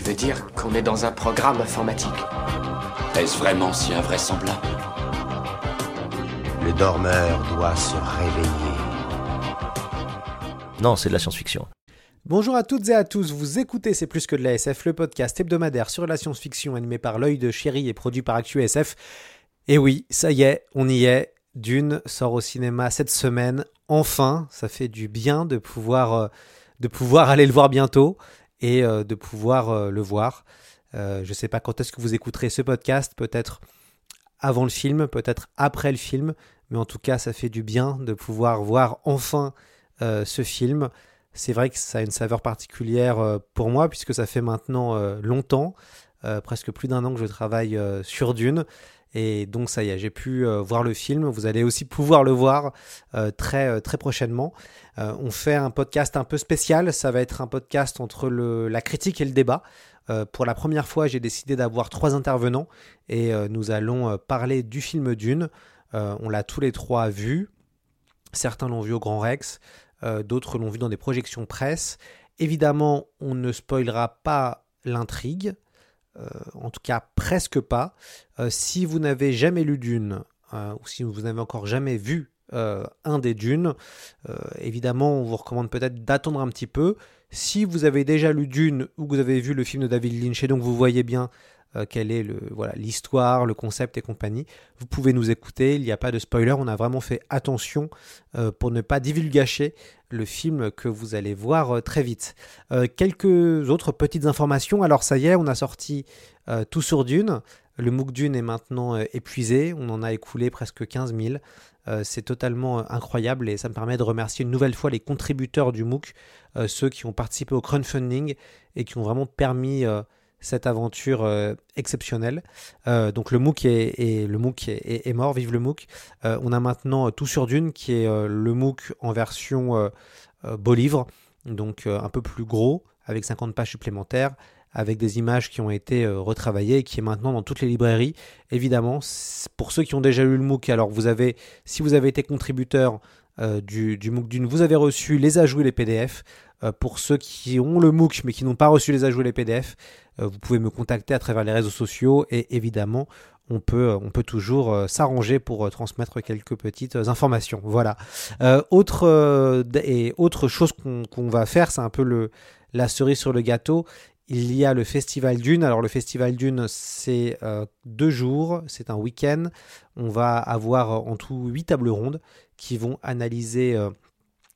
Tu veux dire qu'on est dans un programme informatique Est-ce vraiment si invraisemblable Le dormeur doit se réveiller. Non, c'est de la science-fiction. Bonjour à toutes et à tous, vous écoutez C'est plus que de la SF, le podcast hebdomadaire sur la science-fiction animé par l'œil de chéri et produit par ActuSF. Et oui, ça y est, on y est. Dune sort au cinéma cette semaine. Enfin, ça fait du bien de pouvoir, euh, de pouvoir aller le voir bientôt et euh, de pouvoir euh, le voir. je ne sais pas quand est-ce que vous écouterez ce podcast, peut-être avant le film, peut-être après le film, mais en tout cas, ça fait du bien de pouvoir voir enfin ce film. C'est vrai que ça a une saveur particulière pour moi, puisque ça fait maintenant longtemps, presque plus d'un an que je travaille sur Dune. Et donc ça y est, j'ai pu euh, voir le film. Vous allez aussi pouvoir le voir euh, très, euh, très prochainement. on fait un podcast un peu spécial. Ça va être un podcast entre la critique et le débat. pour la première fois, j'ai décidé d'avoir trois intervenants et nous allons parler du film Dune. on l'a tous les trois vu. Certains l'ont vu au Grand Rex, d'autres l'ont vu dans des projections presse. Évidemment, on ne spoilera pas l'intrigue. Euh, en tout cas presque pas. Euh, si vous n'avez jamais lu Dune, euh, ou si vous n'avez encore jamais vu un des Dunes, évidemment on vous recommande peut-être d'attendre un petit peu. Si vous avez déjà lu Dune ou que vous avez vu le film de David Lynch et donc vous voyez bien euh, quelle est le voilà l'histoire, le concept et compagnie. Vous pouvez nous écouter, il n'y a pas de spoiler, on a vraiment fait attention euh, pour ne pas divulgacher le film que vous allez voir euh, très vite. quelques autres petites informations, alors ça y est, on a sorti tout sur Dune. Le MOOC Dune est maintenant épuisé, on en a écoulé presque 15 000. c'est totalement incroyable et ça me permet de remercier une nouvelle fois les contributeurs du MOOC, ceux qui ont participé au crowdfunding et qui ont vraiment permis cette aventure euh, exceptionnelle. Euh, donc le MOOC, est, le mort, vive le MOOC. Euh, on a maintenant Tout sur Dune qui est le MOOC en version beau livre, donc un peu plus gros, avec 50 pages supplémentaires, avec des images qui ont été retravaillées et qui est maintenant dans toutes les librairies. Évidemment, pour ceux qui ont déjà lu le MOOC, alors vous avez, si vous avez été contributeur du, du MOOC Dune, vous avez reçu les ajouts et les PDF. pour ceux qui ont le MOOC mais qui n'ont pas reçu les ajouts et les PDF, euh, vous pouvez me contacter à travers les réseaux sociaux et évidemment, on peut, toujours euh, s'arranger pour euh, transmettre quelques petites informations. Voilà. autre, et autre chose qu'on va faire, c'est un peu le, la cerise sur le gâteau. Il y a le Festival Dune. Alors le Festival Dune, c'est deux jours, c'est un week-end. On va avoir en tout huit tables rondes qui vont analyser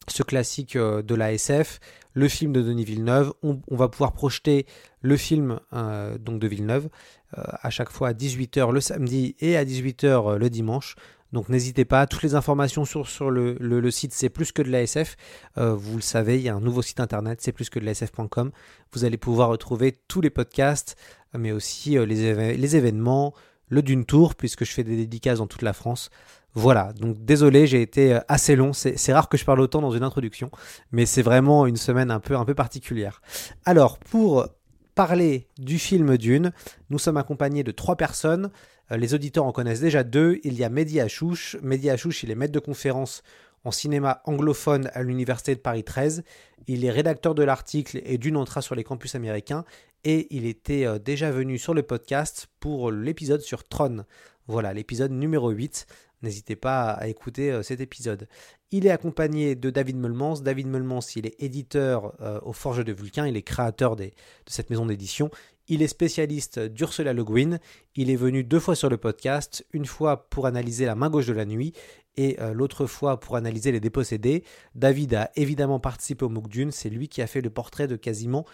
ce classique de la SF, le film de Denis Villeneuve. On, va pouvoir projeter le film euh, donc de Villeneuve euh, à chaque fois à 18h le samedi et à 18h euh, le dimanche. Donc n'hésitez pas, toutes les informations sur, sur le, site c'est plus que de la SF. vous le savez, il y a un nouveau site internet, c'est plus que de la SF.com. Vous allez pouvoir retrouver tous les podcasts, mais aussi les, les événements, le Dune Tour, puisque je fais des dédicaces dans toute la France. Voilà, donc désolé, j'ai été euh, assez long. C'est rare que je parle autant dans une introduction, mais c'est vraiment une semaine un peu, un particulière. Alors, pour parler du film Dune, nous sommes accompagnés de trois personnes. Euh, les auditeurs en connaissent déjà deux. Il y a Mehdi Achouche. Mehdi Achouche, il est maître de conférence en cinéma anglophone à l'Université de Paris 13. Il est rédacteur de l'article et d'une entra sur les campus américains. Et il était euh, déjà venu sur le podcast pour l'épisode sur Tron. Voilà, l'épisode numéro 8. N'hésitez pas à écouter euh, cet épisode. Il est accompagné de David Melmans. David Melmans, il est éditeur euh, au Forge de Vulcain, il est créateur de cette maison d'édition. Il est spécialiste d'Ursula Le Guin. Il est venu deux fois sur le podcast, une fois pour analyser La main gauche de la nuit et euh, l'autre fois pour analyser Les dépossédés. David a évidemment participé au MOOC Dune, c'est lui qui a fait le portrait de quasiment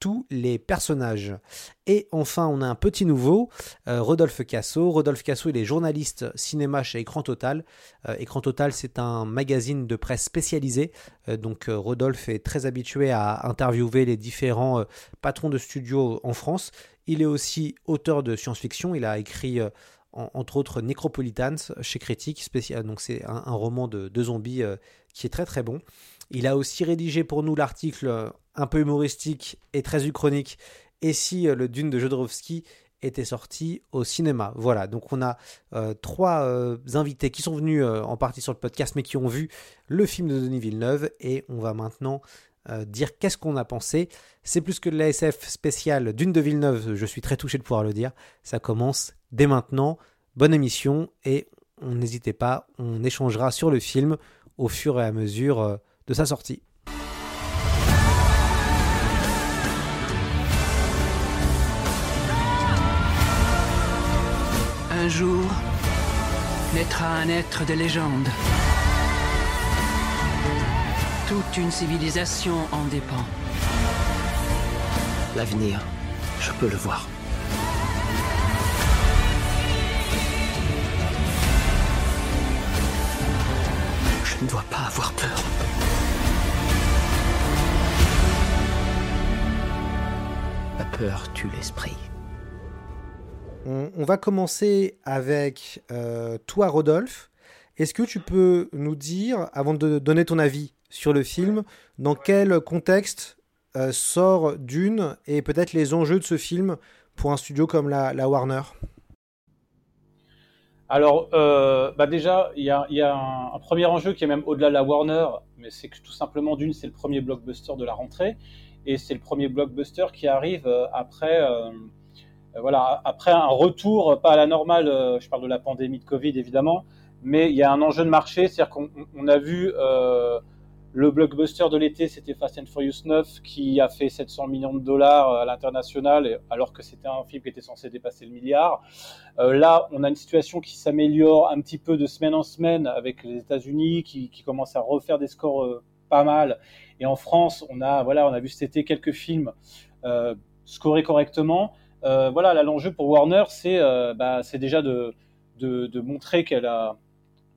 tous les personnages. Et enfin, on a un petit nouveau, euh, Rodolphe Casso. Rodolphe Casso, il est journaliste cinéma chez Écran Total. Euh, Écran Total, c'est un magazine de presse spécialisé. Euh, donc Rodolphe est très habitué à interviewer les différents patrons de studios en France. Il est aussi auteur de science-fiction. Il a écrit entre autres Necropolitans chez Critique, donc c'est un, roman de, de zombies qui est très très bon. Il a aussi rédigé pour nous l'article un peu humoristique et très uchronique. Et si euh, le Dune de Jodorowsky était sorti au cinéma. Voilà, donc on a euh, trois euh, invités qui sont venus en partie sur le podcast, mais qui ont vu le film de Denis Villeneuve, et on va maintenant dire qu'est-ce qu'on a pensé. C'est plus que de l'ASF spécial Dune de Villeneuve, je suis très touché de pouvoir le dire. Ça commence dès maintenant. Bonne émission, et n'hésitez pas, on échangera sur le film au fur et à mesure de sa sortie. Un jour, naîtra un être de légende. Toute une civilisation en dépend. L'avenir, je peux le voir. Je ne dois pas avoir peur. Tue l'esprit. On, va commencer avec euh, toi, Rodolphe. Est-ce que tu peux nous dire, avant de donner ton avis sur le film, dans quel contexte euh, sort Dune et peut-être les enjeux de ce film pour un studio comme la, Warner? Alors, euh, bah déjà, il y a, un, premier enjeu qui est même au-delà de la Warner, mais c'est que tout simplement, Dune, c'est le premier blockbuster de la rentrée, et c'est le premier blockbuster qui arrive après euh, voilà, après un retour pas à la normale, euh, je parle de la pandémie de Covid évidemment, mais il y a un enjeu de marché, c'est-à-dire qu'on a vu euh, le blockbuster de l'été, c'était Fast and Furious 9 qui a fait 700 millions de dollars à l'international, alors que c'était un film qui était censé dépasser le milliard. là, on a une situation qui s'améliore un petit peu de semaine en semaine avec les États-Unis qui, qui commencent à refaire des scores pas mal. Et en France, on a voilà, on a vu cet été quelques films euh, scorer correctement. Euh, voilà, l'enjeu pour Warner, c'est euh, bah, déjà de, de, montrer qu'elle a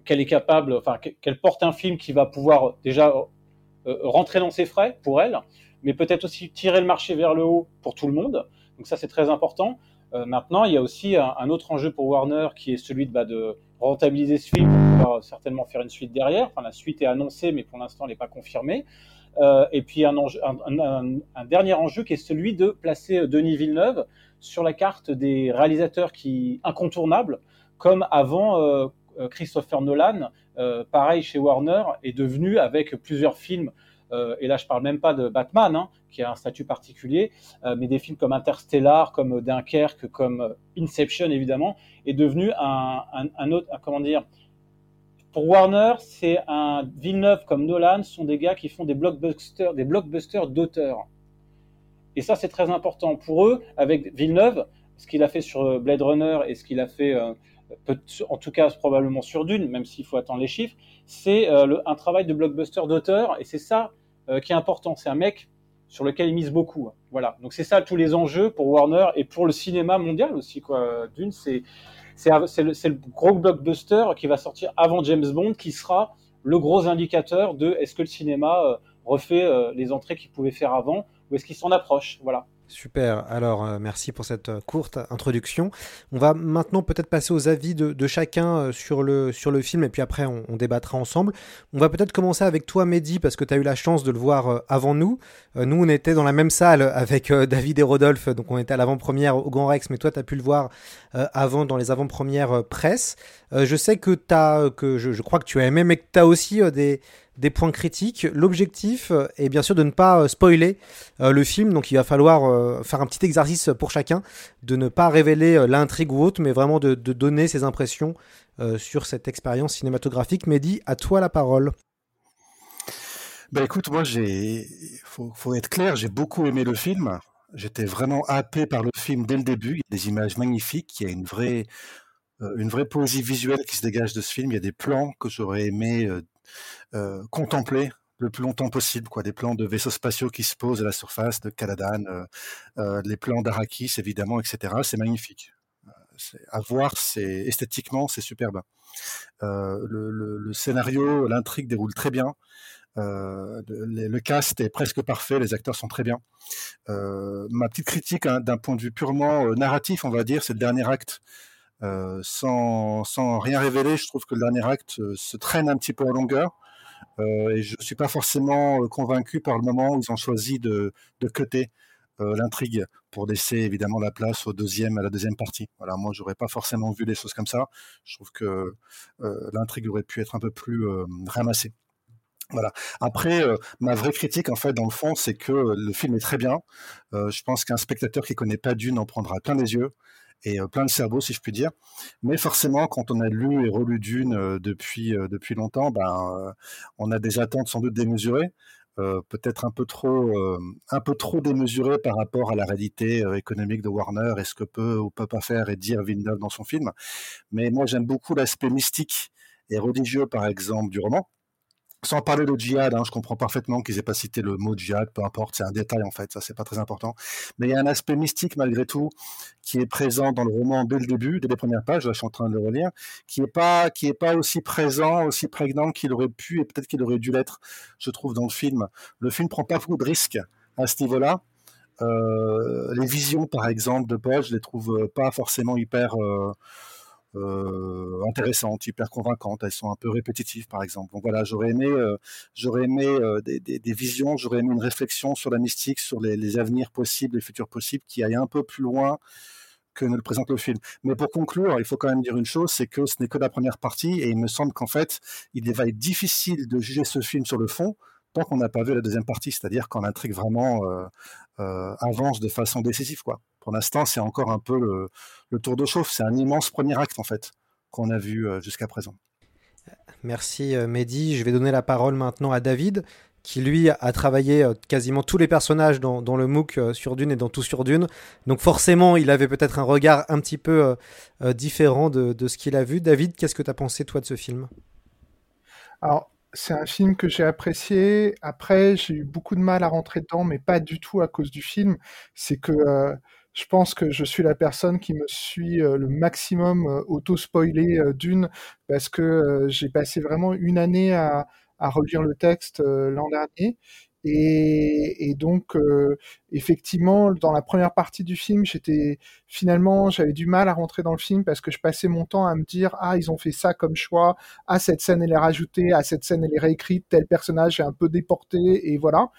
qu'elle est capable, enfin qu'elle porte un film qui va pouvoir déjà euh, rentrer dans ses frais pour elle, mais peut-être aussi tirer le marché vers le haut pour tout le monde. Donc ça c'est très important. Maintenant, il y a aussi un, autre enjeu pour Warner qui est celui de, bah, rentabiliser ce film pour certainement faire une suite derrière. La suite est annoncée, mais pour l'instant, elle n'est pas confirmée. et puis un, un, un, dernier enjeu qui est celui de placer Denis Villeneuve sur la carte des réalisateurs incontournables, comme avant euh, euh, Christopher Nolan, euh, pareil chez Warner, est devenu avec plusieurs films. Et là, je parle même pas de Batman, hein, qui a un statut particulier, mais des films comme Interstellar, comme Dunkerque, comme Inception, évidemment, est devenu un, autre, comment dire, pour Warner, c'est un Villeneuve comme Nolan sont des gars qui font des blockbusters, des blockbusters d'auteurs. Et ça, c'est très important pour eux, avec Villeneuve, ce qu'il a fait sur Blade Runner et ce qu'il a fait, euh, en tout cas probablement sur Dune, même s'il faut attendre les chiffres, c'est euh, un travail de blockbuster d'auteur, et c'est ça euh, qui est important. C'est un mec sur lequel il mise beaucoup. Voilà. Donc c'est ça tous les enjeux pour Warner et pour le cinéma mondial aussi. Quoi. Dune, c'est c'est le, le, gros blockbuster qui va sortir avant James Bond, qui sera le gros indicateur de est-ce que le cinéma refait les entrées qu'il pouvait faire avant ou est-ce qu'ils s'en approchent Voilà. Super, alors euh, merci pour cette euh, courte introduction. On va maintenant peut-être passer aux avis de, chacun euh, sur, le, film et puis après on, débattra ensemble. On va peut-être commencer avec toi Mehdi parce que tu as eu la chance de le voir avant nous. nous on était dans la même salle avec David et Rodolphe, donc on était à l'avant-première au Grand Rex, mais toi tu as pu le voir avant dans les avant-premières presse. Je sais que, as, que je, crois que tu as aimé mais que tu as aussi des des points critiques. L'objectif est bien sûr de ne pas euh, spoiler euh, le film, donc il va falloir euh, faire un petit exercice pour chacun, de ne pas révéler l'intrigue ou autre, mais vraiment de, donner ses impressions sur cette expérience cinématographique. Mehdi, à toi la parole. Ben écoute, moi j'ai, faut, faut être clair, j'ai beaucoup aimé le film. J'étais vraiment happé par le film dès le début. Il y a des images magnifiques, il y a une vraie, une vraie poésie visuelle qui se dégage de ce film. Il y a des plans que j'aurais aimé euh, contempler le plus longtemps possible, quoi. Des plans de vaisseaux spatiaux qui se posent à la surface de Caladan, euh, euh, les plans d'Arakis évidemment, etc. C'est magnifique. À voir, c'est esthétiquement, c'est superbe. le, scénario, l'intrigue déroule très bien. Euh, le, cast est presque parfait, les acteurs sont très bien. Euh, ma petite critique hein, d'un point de vue purement euh, narratif, on va dire, c'est le dernier acte. Euh, sans, rien révéler, je trouve que le dernier acte se traîne un petit peu en longueur. et je ne suis pas forcément convaincu par le moment où ils ont choisi de, de cutter l'intrigue pour laisser évidemment la place au deuxième, à la deuxième partie. Voilà, moi, j'aurais pas forcément vu les choses comme ça. Je trouve que l'intrigue aurait pu être un peu plus ramassée. Voilà. Après, euh, ma vraie critique, en fait, dans le fond, c'est que le film est très bien. Euh, je pense qu'un spectateur qui connaît pas Dune en prendra plein les yeux et euh, plein de cerveau, si je puis dire. Mais forcément, quand on a lu et relu Dune depuis depuis longtemps, ben, on a des attentes sans doute démesurées. peut-être un peu trop un peu trop par rapport à la réalité économique de Warner et ce que peut ou peut pas faire et dire Villeneuve dans son film. Mais moi, j'aime beaucoup l'aspect mystique et religieux, par exemple, du roman sans parler de djihad, hein, je comprends parfaitement qu'ils aient pas cité le mot djihad, peu importe, c'est un détail en fait, ça c'est pas très important. Mais il y a un aspect mystique malgré tout qui est présent dans le roman dès le début, dès les premières pages. Là, je suis en train de le relire, qui est pas, qui est pas aussi présent, aussi prégnant qu'il aurait pu et peut-être qu'il aurait dû l'être, je trouve, dans le film. Le film prend pas beaucoup de risques à ce niveau-là. Euh, les visions, par exemple, de Paul, je les trouve pas forcément hyper euh, euh, intéressantes, hyper convaincantes. Elles sont un peu répétitives, par exemple. Donc voilà, j'aurais aimé, euh, j'aurais aimé euh, des, des, des, visions, j'aurais aimé une réflexion sur la mystique, sur les, les, avenirs possibles, les futurs possibles, qui aillent un peu plus loin que ne le présente le film. Mais pour conclure, il faut quand même dire une chose, c'est que ce n'est que la première partie, et il me semble qu'en fait, il va être difficile de juger ce film sur le fond tant qu'on n'a pas vu la deuxième partie, c'est-à-dire quand l'intrigue vraiment euh, euh, avance de façon décisive. Quoi. Pour l'instant, c'est encore un peu le, le tour de chauffe. C'est un immense premier acte, en fait, qu'on a vu euh, jusqu'à présent. Merci Mehdi. Je vais donner la parole maintenant à David, qui lui a travaillé quasiment tous les personnages dans, dans, le MOOC sur Dune et dans Tout sur Dune. Donc forcément, il avait peut-être un regard un petit peu différent de, de ce qu'il a vu. David, qu'est-ce que tu as pensé toi de ce film? Alors, c'est un film que j'ai apprécié. Après, j'ai eu beaucoup de mal à rentrer dedans, mais pas du tout à cause du film. C'est que euh, je pense que je suis la personne qui me suit euh, le maximum euh, auto-spoilé d'une, parce que j'ai passé vraiment une année à, relire le texte l'an dernier. Et, donc, euh, effectivement, dans la première partie du film, j'étais finalement, j'avais du mal à rentrer dans le film parce que je passais mon temps à me dire ah ils ont fait ça comme choix, ah cette scène elle est rajoutée, ah cette scène elle est réécrite, tel personnage est un peu déporté. Et voilà.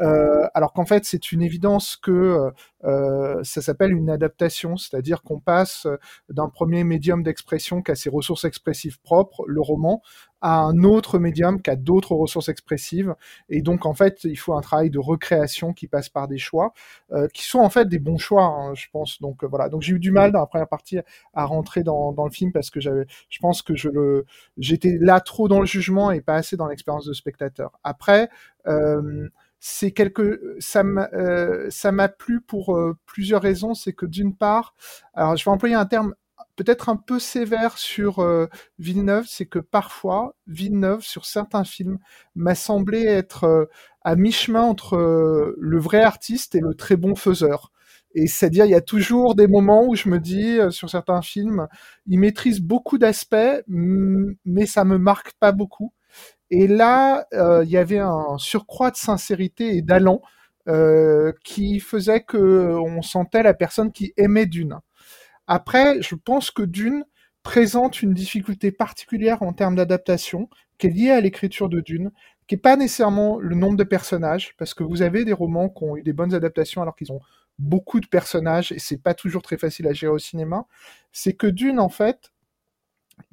Euh, alors qu'en fait c'est une évidence que euh, ça s'appelle une adaptation, c'est-à-dire qu'on passe d'un premier médium d'expression qui a ses ressources expressives propres, le roman, à un autre médium qui a d'autres ressources expressives. Et donc, en fait, il faut un travail de recréation qui passe par des choix, euh, qui sont en fait des bons choix, hein, je pense. Donc, euh, voilà. Donc, j'ai eu du mal dans la première partie à rentrer dans, dans le film parce que j'avais, je pense que je le, j'étais là trop dans le jugement et pas assez dans l'expérience de spectateur. Après, euh, c'est quelque ça m'a euh, ça m'a plu pour euh, plusieurs raisons c'est que d'une part alors je vais employer un terme peut-être un peu sévère sur euh, Villeneuve, c'est que parfois, Villeneuve, sur certains films, m'a semblé être euh, à mi-chemin entre euh, le vrai artiste et le très bon faiseur. Et c'est-à-dire, il y a toujours des moments où je me dis, sur certains films, il maîtrise beaucoup d'aspects, mais ça me marque pas beaucoup. Et là, il y avait un surcroît de sincérité et d'allant qui faisait que on sentait la personne qui aimait Dune. Après, je pense que Dune présente une difficulté particulière en termes d'adaptation, qui est liée à l'écriture de Dune, qui est pas nécessairement le nombre de personnages, parce que vous avez des romans qui ont eu des bonnes adaptations alors qu'ils ont beaucoup de personnages et c'est pas toujours très facile à gérer au cinéma. C'est que Dune, en fait,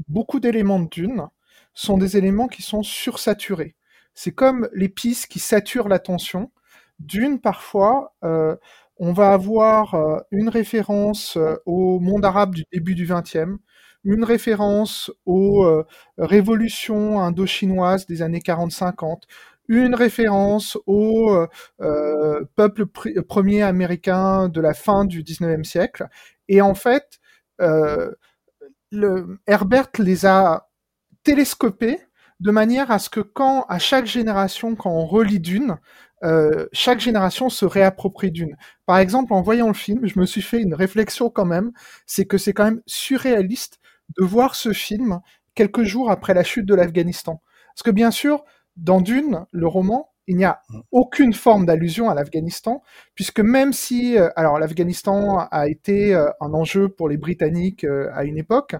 beaucoup d'éléments de Dune sont des éléments qui sont sursaturés. C'est comme pistes qui saturent l'attention. Dune, parfois, euh, on va avoir euh, une référence euh, au monde arabe du début du XXe, une référence aux révolutions indo-chinoises des années 40-50, une référence au euh, peuple pr premier américain de la fin du 19e siècle. Et en fait, Herbert les a télescopés de manière à ce que quand, à chaque génération, quand on relit Dune, euh, chaque génération se réapproprie Dune. Par exemple, en voyant le film, je me suis fait une réflexion quand même, c'est que c'est quand même surréaliste de voir ce film quelques jours après la chute de l'Afghanistan. Parce que bien sûr, dans Dune, le roman, il n'y a aucune forme d'allusion à l'Afghanistan, puisque même si, euh, alors l'Afghanistan a été euh, un enjeu pour les Britanniques euh, à une époque,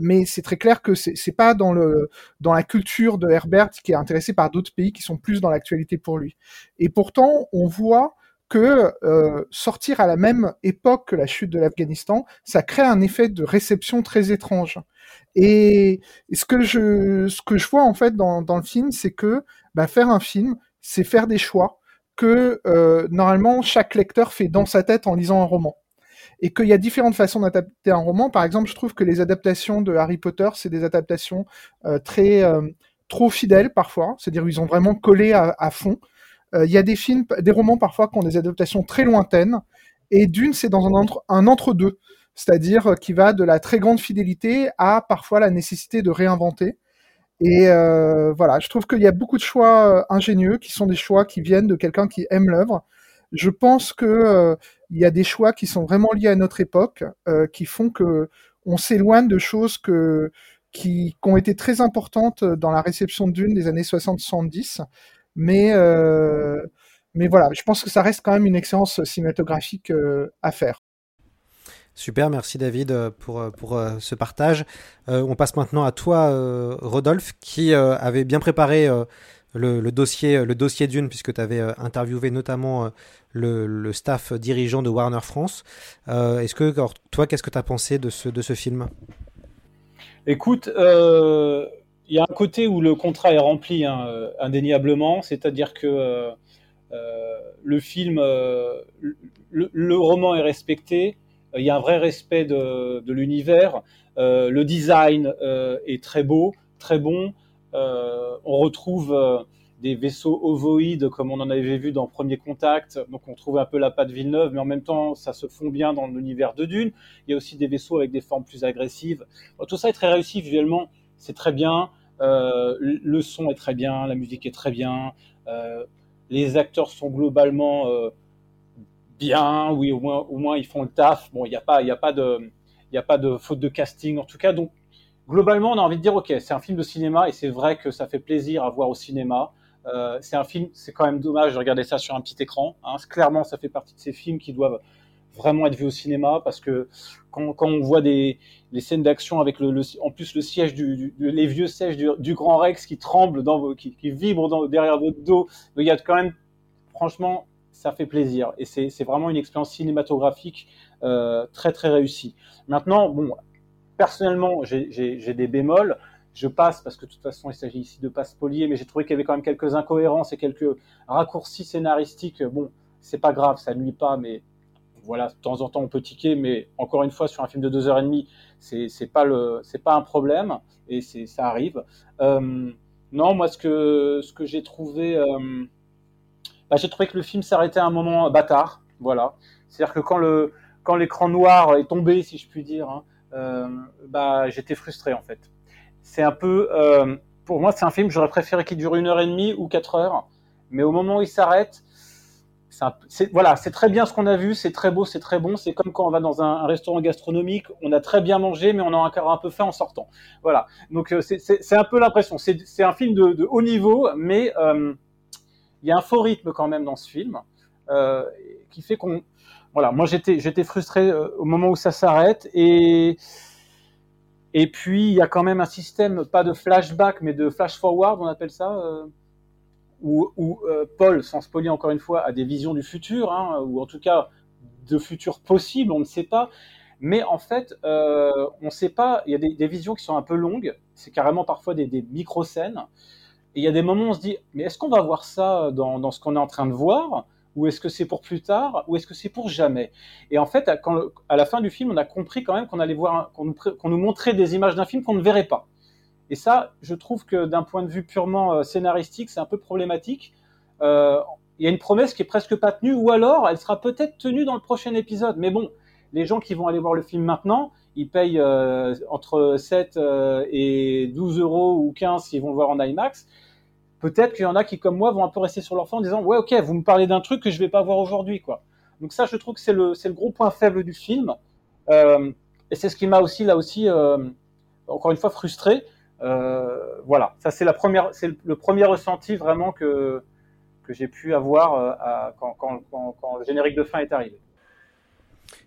mais c'est très clair que c'est pas dans le dans la culture de Herbert qui est intéressé par d'autres pays qui sont plus dans l'actualité pour lui. Et pourtant, on voit que sortir à la même époque que la chute de l'Afghanistan, ça crée un effet de réception très étrange. Et, ce que je ce que je vois en fait dans, dans le film, c'est que bah, faire un film, c'est faire des choix que euh, normalement chaque lecteur fait dans sa tête en lisant un roman. Et qu'il y a différentes façons d'adapter un roman. Par exemple, je trouve que les adaptations de Harry Potter, c'est des adaptations euh, très euh, trop fidèles parfois. C'est-à-dire ils ont vraiment collé à, à fond. Il y a des films, des romans parfois qui ont des adaptations très lointaines. Et d'une, c'est dans un, entre, un entre-deux. C'est-à-dire qui va de la très grande fidélité à parfois la nécessité de réinventer. Et euh, voilà, je trouve qu'il y a beaucoup de choix euh, ingénieux qui sont des choix qui viennent de quelqu'un qui aime l'œuvre. Je pense que euh, il y a des choix qui sont vraiment liés à notre époque, euh, qui font que on s'éloigne de choses qui, qui, ont été très importantes dans la réception d'une des années 60-70. Mais euh, mais voilà, je pense que ça reste quand même une expérience cinématographique à faire. Super, merci David euh, pour, euh, pour euh, ce partage. Euh, on passe maintenant à toi, euh, Rodolphe, qui euh, avait bien préparé le, le, dossier, le dossier d'une, puisque tu avais interviewé notamment le, le, staff dirigeant de Warner France. Est-ce que, alors, toi, qu'est-ce que tu as pensé de ce, de ce film? Écoute, il y a un côté où le contrat est rempli, hein, indéniablement, c'est-à-dire que le film, le, roman est respecté il y a un vrai respect de, l'univers. Euh, le design euh, est très beau, très bon. Euh, on retrouve euh, des vaisseaux ovoïdes comme on en avait vu dans Premier Contact. Donc on trouve un peu la patte Villeneuve, mais en même temps ça se fond bien dans l'univers de Dune. Il y a aussi des vaisseaux avec des formes plus agressives. Tout ça est très réussi visuellement, c'est très bien. Euh, le son est très bien, la musique est très bien. Euh, les acteurs sont globalement bien, oui, au moins, ils font le taf. Bon, il n'y a pas, a de, a pas de faute de casting en tout cas. Donc, globalement, on a envie de dire, ok, c'est un film de cinéma et c'est vrai que ça fait plaisir à voir au cinéma. Euh, c'est un film, c'est quand même dommage de regarder ça sur un petit écran. Hein. Clairement, ça fait partie de ces films qui doivent vraiment être vus au cinéma parce que quand, on voit des scènes d'action avec le, le, en plus le siège du, les vieux sièges du, Grand Rex qui tremblent dans vos, qui, qui dans, derrière votre dos, il y a quand même franchement ça fait plaisir. Et c'est vraiment une expérience cinématographique euh, très très réussie. Maintenant, bon, personnellement, j'ai des bémols. Je passe parce que de toute façon, il s'agit ici de pas spolier, mais j'ai trouvé qu'il y avait quand même quelques incohérences et quelques raccourcis scénaristiques. Bon, c'est pas grave, ça nuit pas, mais voilà, de temps en temps on peut tiquer, mais encore une fois, sur un film de deux heures et demie, c'est pas le, c'est pas un problème et c'est ça arrive. Euh, non, moi ce que ce que j'ai trouvé euh, bah, j'ai trouvé que le film s'arrêtait à un moment bâtard. Voilà. C'est-à-dire que quand le quand l'écran noir est tombé, si je puis dire, hein, euh, bah j'étais frustré en fait. C'est un peu, pour moi, c'est un film j'aurais préféré qu'il dure une heure et demie ou quatre heures, mais au moment où il s'arrête, voilà, c'est très bien ce qu'on a vu, c'est très beau, c'est très bon. C'est comme quand on va dans un, restaurant gastronomique, on a très bien mangé, mais on a encore un peu faim en sortant. Voilà. Donc euh, c'est un peu l'impression. C'est un film de, haut niveau, mais euh, il y a un faux rythme quand même dans ce film euh, qui fait qu'on voilà moi j'étais j'étais frustré au moment où ça s'arrête et et puis il y a quand même un système pas de flashback mais de flash forward on appelle ça où, euh, Paul sans spoiler encore une fois a des visions du futur hein, ou en tout cas de futur possible on ne sait pas. Mais en fait euh, on ne sait pas il y a des, visions qui sont un peu longues c'est carrément parfois des, des micro scènes et il y a des moments où on se dit, mais est-ce qu'on va voir ça dans, dans ce qu'on est en train de voir Ou est-ce que c'est pour plus tard Ou est-ce que c'est pour jamais? Et en fait, à la fin du film, on a compris quand même qu'on allait voir, qu'on nous, qu nous, montrait des images d'un film qu'on ne verrait pas. Et ça, je trouve que d'un point de vue purement euh, scénaristique, c'est un peu problématique. Euh, il y a une promesse qui est presque pas tenue, ou alors elle sera peut-être tenue dans le prochain épisode. Mais bon, les gens qui vont aller voir le film maintenant, ils payent entre 7 et 12 euros ou 15 s'ils vont le voir en IMAX. Peut-être qu'il y en a qui, comme moi, vont un peu rester sur leur fin en disant ouais, ok, vous me parlez d'un truc que je vais pas voir aujourd'hui, quoi. Donc ça, je trouve que c'est le gros point faible du film. et c'est ce qui m'a aussi là aussi encore une fois frustré. Euh, voilà, ça c'est la première, c'est le premier ressenti vraiment que que j'ai pu avoir euh, quand, quand, quand, le générique de fin est arrivé.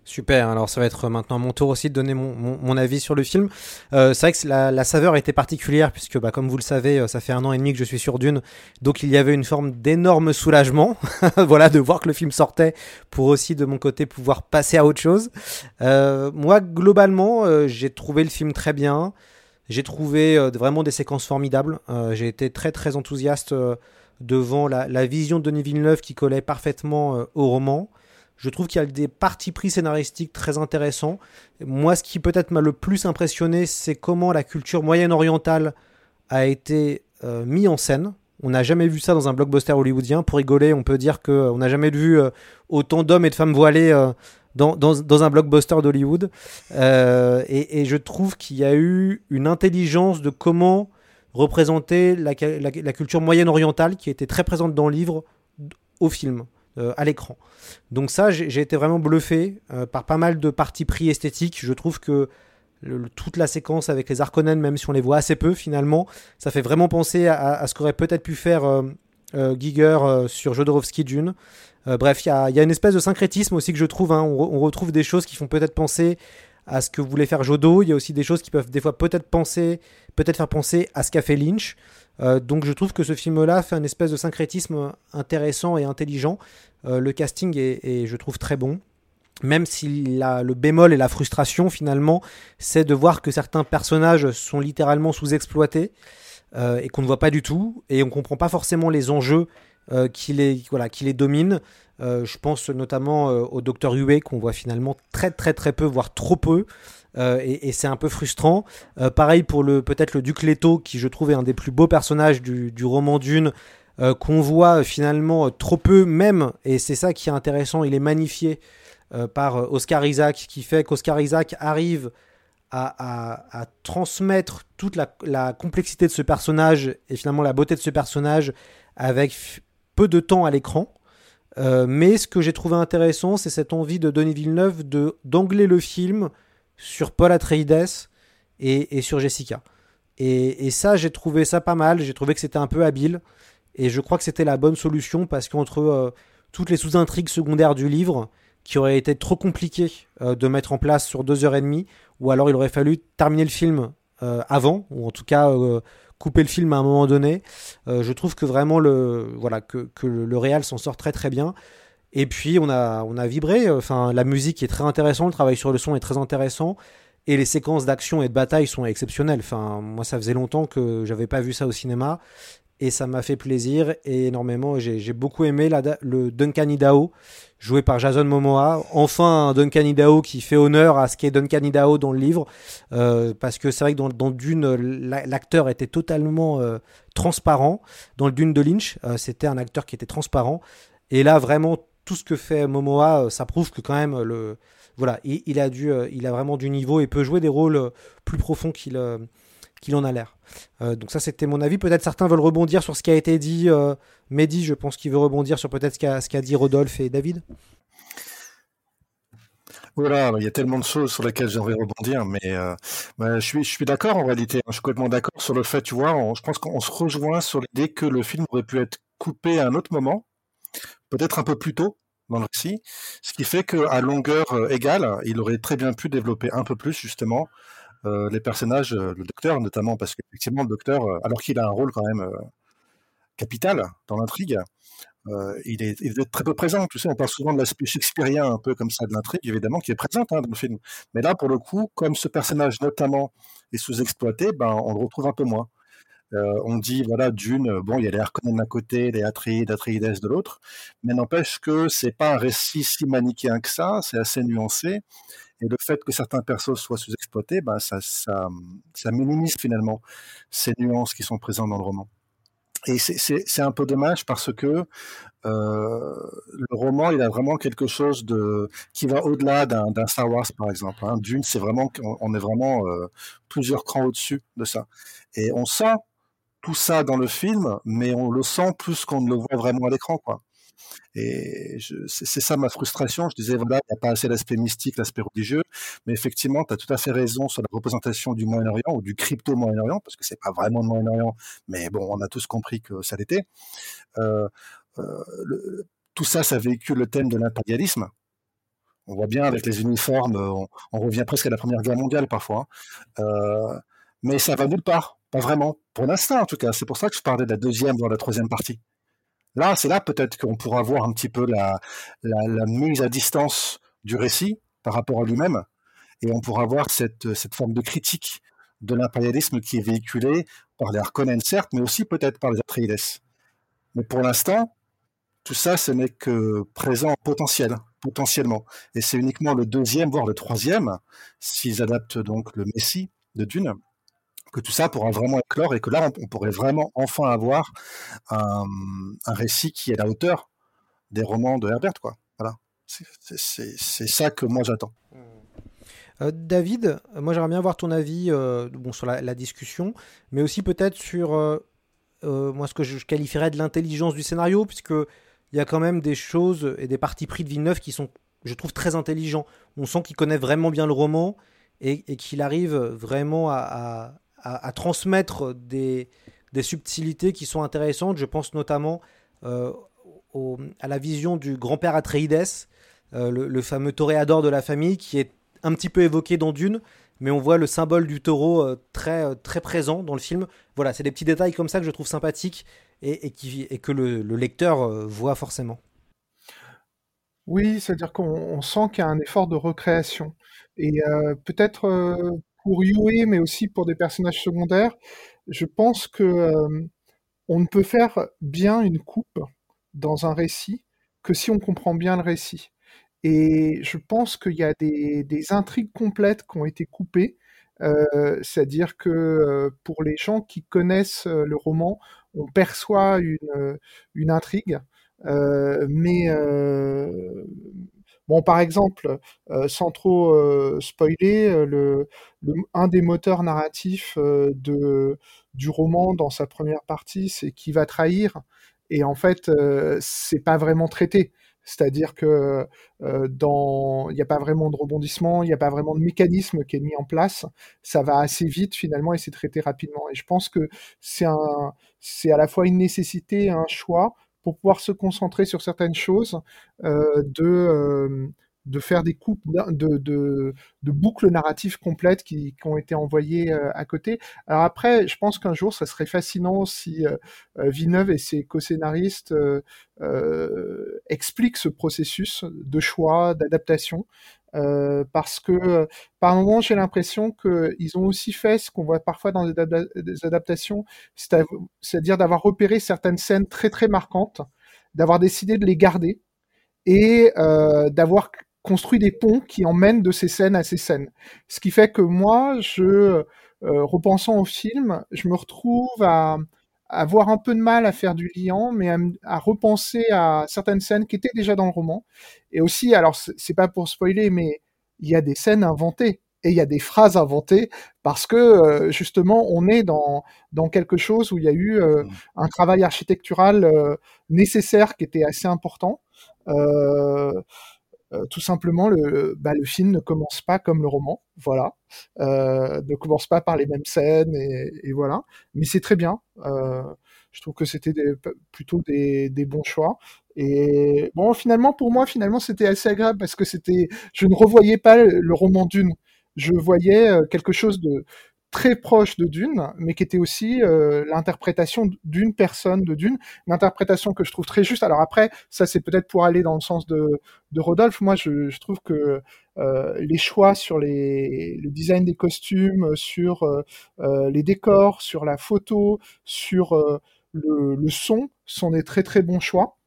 Super, alors ça va être maintenant mon tour aussi de donner mon, mon, avis sur le film. Euh, c'est vrai que la, la, saveur était particulière puisque bah, comme vous le savez, ça fait un an et demi que je suis sur Dune, donc il y avait une forme d'énorme soulagement, voilà, de voir que le film sortait pour aussi de mon côté pouvoir passer à autre chose. Euh, moi, globalement, j'ai trouvé le film très bien. J'ai trouvé euh, vraiment des séquences formidables. Euh, j'ai été très très enthousiaste euh, devant la, vision de Denis Villeneuve qui collait parfaitement au roman. Je trouve qu'il y a des parties pris scénaristiques très intéressants. Moi, ce qui peut-être m'a le plus impressionné, c'est comment la culture moyenne-orientale a été mise en scène. On n'a jamais vu ça dans un blockbuster hollywoodien. Pour rigoler, on peut dire qu'on n'a jamais vu autant d'hommes et de femmes voilés dans, un blockbuster d'Hollywood. Euh, et, je trouve qu'il y a eu une intelligence de comment représenter la, culture moyenne orientale qui était très présente dans le livre au film. Euh, à l'écran. Donc ça, j'ai été vraiment bluffé euh, par pas mal de parties pris esthétiques. Je trouve que toute la séquence avec les Harkonnen, même si on les voit assez peu finalement, ça fait vraiment penser à, ce qu'aurait peut-être pu faire Giger sur Jodorowsky Dune. Euh, bref, il y a, une espèce de syncrétisme aussi que je trouve. Hein. On, retrouve des choses qui font peut-être penser à ce que voulait faire Jodo. Il y a aussi des choses qui peuvent des fois peut-être penser, peut-être faire penser à ce qu'a fait Lynch. Euh, donc je trouve que ce film-là fait un espèce de syncrétisme intéressant et intelligent. Euh, le casting est, je trouve, très bon. Même si le bémol et la frustration, finalement, c'est de voir que certains personnages sont littéralement sous-exploités et qu'on ne voit pas du tout. Et on ne comprend pas forcément les enjeux euh, qui, les, domine. Euh, je pense notamment euh, au docteur Huey qu'on voit finalement très très très peu, voire trop peu. et, c'est un peu frustrant. pareil pour le peut-être le duc Leto qui je trouve est un des plus beaux personnages du, roman Dune. qu'on voit finalement trop peu même, et c'est ça qui est intéressant, il est magnifié par Oscar Isaac, qui fait qu'Oscar Isaac arrive à, transmettre toute la, complexité de ce personnage et finalement la beauté de ce personnage avec peu de temps à l'écran. Euh, mais ce que j'ai trouvé intéressant, c'est cette envie de Denis Villeneuve de d'angler le film sur Paul Atreides et, sur Jessica. Et, et ça, j'ai trouvé ça pas mal. J'ai trouvé que c'était un peu habile. Et je crois que c'était la bonne solution parce qu'entre euh, toutes les sous-intrigues secondaires du livre, qui auraient été trop compliquées euh, de mettre en place sur deux heures et demie, ou alors il aurait fallu terminer le film avant, ou en tout cas couper le film à un moment donné. Euh, je trouve que vraiment le voilà que, le Real s'en sort très très bien. Et puis on a on a vibré. Enfin la musique est très intéressante, le travail sur le son est très intéressant. Et les séquences d'action et de bataille sont exceptionnelles. Enfin, moi, ça faisait longtemps que j'avais pas vu ça au cinéma. Et ça m'a fait plaisir et énormément. J'ai beaucoup aimé le Duncan Idaho joué par Jason Momoa. Enfin, un Duncan Idaho qui fait honneur à ce qu'est Duncan Idaho dans le livre, euh, parce que c'est vrai que dans, Dune, l'acteur était totalement euh, transparent. Dans le Dune de Lynch, euh, c'était un acteur qui était transparent. Et là, vraiment, tout ce que fait Momoa, ça prouve que quand même le voilà, il, a il a vraiment du niveau et peut jouer des rôles plus profonds qu'il qu'il en a l'air. Euh, donc ça c'était mon avis. Peut-être certains veulent rebondir sur ce qui a été dit. Euh, Mehdi, je pense qu'il veut rebondir sur peut-être ce qu'a dit Rodolphe et David. Voilà, il y a tellement de choses sur lesquelles j'aimerais rebondir, mais euh, bah, je suis, d'accord en réalité. Je suis complètement d'accord sur le fait, tu vois, je pense qu'on se rejoint sur l'idée que le film aurait pu être coupé à un autre moment, peut-être un peu plus tôt dans le récit, ce qui fait qu'à longueur égale, il aurait très bien pu développer un peu plus justement euh, les personnages, euh, le docteur notamment, parce qu'effectivement, le docteur, euh, alors qu'il a un rôle quand même capital dans l'intrigue, il, est, il, est, très peu présent. Tu sais, on parle souvent de l'aspect shakespearien, un peu comme ça, de l'intrigue, évidemment, qui est présente hein, dans le film. Mais là, pour le coup, comme ce personnage notamment est sous-exploité, ben, on le retrouve un peu moins. on dit, voilà, d'une, bon, il y a les Harkonnen d'un côté, les Atreides, Atreides de l'autre, mais n'empêche que c'est pas un récit si manichéen que ça, c'est assez nuancé, et le fait que certains persos soient sous-exploités, bah, ça, minimise finalement ces nuances qui sont présentes dans le roman. Et c'est un peu dommage parce que euh, le roman, il a vraiment quelque chose de qui va au-delà d'un Star Wars, par exemple. Hein. Dune, c'est vraiment, on est vraiment euh, plusieurs crans au-dessus de ça. Et on sent tout ça dans le film, mais on le sent plus qu'on ne le voit vraiment à l'écran, quoi. Et c'est ça ma frustration. Je disais, voilà, il n'y a pas assez l'aspect mystique, l'aspect religieux. Mais effectivement, tu as tout à fait raison sur la représentation du Moyen-Orient ou du crypto-Moyen-Orient, parce que c'est pas vraiment le Moyen-Orient, mais bon, on a tous compris que ça l'était. Euh, euh, tout ça, ça véhicule le thème de l'impérialisme. On voit bien avec les uniformes, on, revient presque à la Première Guerre mondiale parfois. Hein. Euh, mais ça va nulle part, pas vraiment, pour l'instant en tout cas. C'est pour ça que je parlais de la deuxième, voire la troisième partie. Là, c'est là peut-être qu'on pourra voir un petit peu la, mise à distance du récit par rapport à lui-même, et on pourra voir cette, cette forme de critique de l'impérialisme qui est véhiculée par les Harkonnen, certes, mais aussi peut-être par les Atreides. Mais pour l'instant, tout ça, ce n'est que présent potentiel, potentiellement. Et c'est uniquement le deuxième, voire le troisième, s'ils adaptent donc le Messie de Dune, que tout ça pourra vraiment éclore et que là, on, pourrait vraiment enfin avoir un, récit qui est à la hauteur des romans de Herbert, quoi. Voilà. C'est ça que moi j'attends. Euh, David, moi j'aimerais bien avoir ton avis euh, sur la, discussion, mais aussi peut-être sur euh, moi ce que je qualifierais de l'intelligence du scénario, puisque il y a quand même des choses et des parties pris de Villeneuve qui sont, je trouve, très intelligents. On sent qu'il connaît vraiment bien le roman et, qu'il arrive vraiment à, transmettre des, subtilités qui sont intéressantes. Je pense notamment euh, à la vision du grand-père Atreides, euh, le, fameux toréador de la famille, qui est un petit peu évoqué dans Dune, mais on voit le symbole du taureau euh, très, très présent dans le film. Voilà, c'est des petits détails comme ça que je trouve sympathiques et, qui, et que le, lecteur voit forcément. Oui, c'est-à-dire qu'on sent qu'il y a un effort de recréation. Et peut-être pour Yue, mais aussi pour des personnages secondaires, je pense que on ne peut faire bien une coupe dans un récit que si on comprend bien le récit. Et je pense qu'il y a des, intrigues complètes qui ont été coupées. C'est-à-dire que pour les gens qui connaissent le roman, on perçoit une, euh, intrigue, euh, mais euh, bon, par exemple, sans trop spoiler, le, un des moteurs narratifs du roman dans sa première partie, c'est qui va trahir, et en fait, c'est pas vraiment traité. C'est-à-dire que euh, il n'y a pas vraiment de rebondissement, il n'y a pas vraiment de mécanisme qui est mis en place. Ça va assez vite finalement et c'est traité rapidement. Et je pense que c'est à la fois une nécessité et un choix pour pouvoir se concentrer sur certaines choses, euh, de euh, de faire des coupes de, de, de boucles narratives complètes qui, qui ont été envoyées euh, à côté. Alors après, je pense qu'un jour, ça serait fascinant si euh, Villeneuve et ses co-scénaristes euh, expliquent ce processus de choix, d'adaptation. Parce que par moments j'ai l'impression qu'ils ont aussi fait ce qu'on voit parfois dans des adaptations, c'est-à-dire d'avoir repéré certaines scènes très très marquantes, d'avoir décidé de les garder et euh, d'avoir construit des ponts qui emmènent de ces scènes à ces scènes. Ce qui fait que moi, je, euh, repensant au film, je me retrouve à, avoir un peu de mal à faire du liant, mais à, repenser à certaines scènes qui étaient déjà dans le roman. Et aussi, alors c'est pas pour spoiler, mais il y a des scènes inventées et il y a des phrases inventées parce que euh, justement on est dans dans quelque chose où il y a eu euh, un travail architectural euh, nécessaire qui était assez important. Euh, tout simplement, le, bah, le film ne commence pas comme le roman, voilà, euh, ne commence pas par les mêmes scènes et, et voilà. Mais c'est très bien. Euh, je trouve que c'était plutôt des, des, bons choix. Et bon, finalement, pour moi, finalement, c'était assez agréable parce que c'était, je ne revoyais pas le roman d'une. Je voyais euh, quelque chose de très proche de Dune, mais qui était aussi euh, l'interprétation d'une personne de Dune, une interprétation que je trouve très juste. Alors après, ça c'est peut-être pour aller dans le sens de, de Rodolphe. Moi, je, trouve que euh, les choix sur les, le design des costumes, sur euh, les décors, sur la photo, sur le, le, son sont des très très bons choix.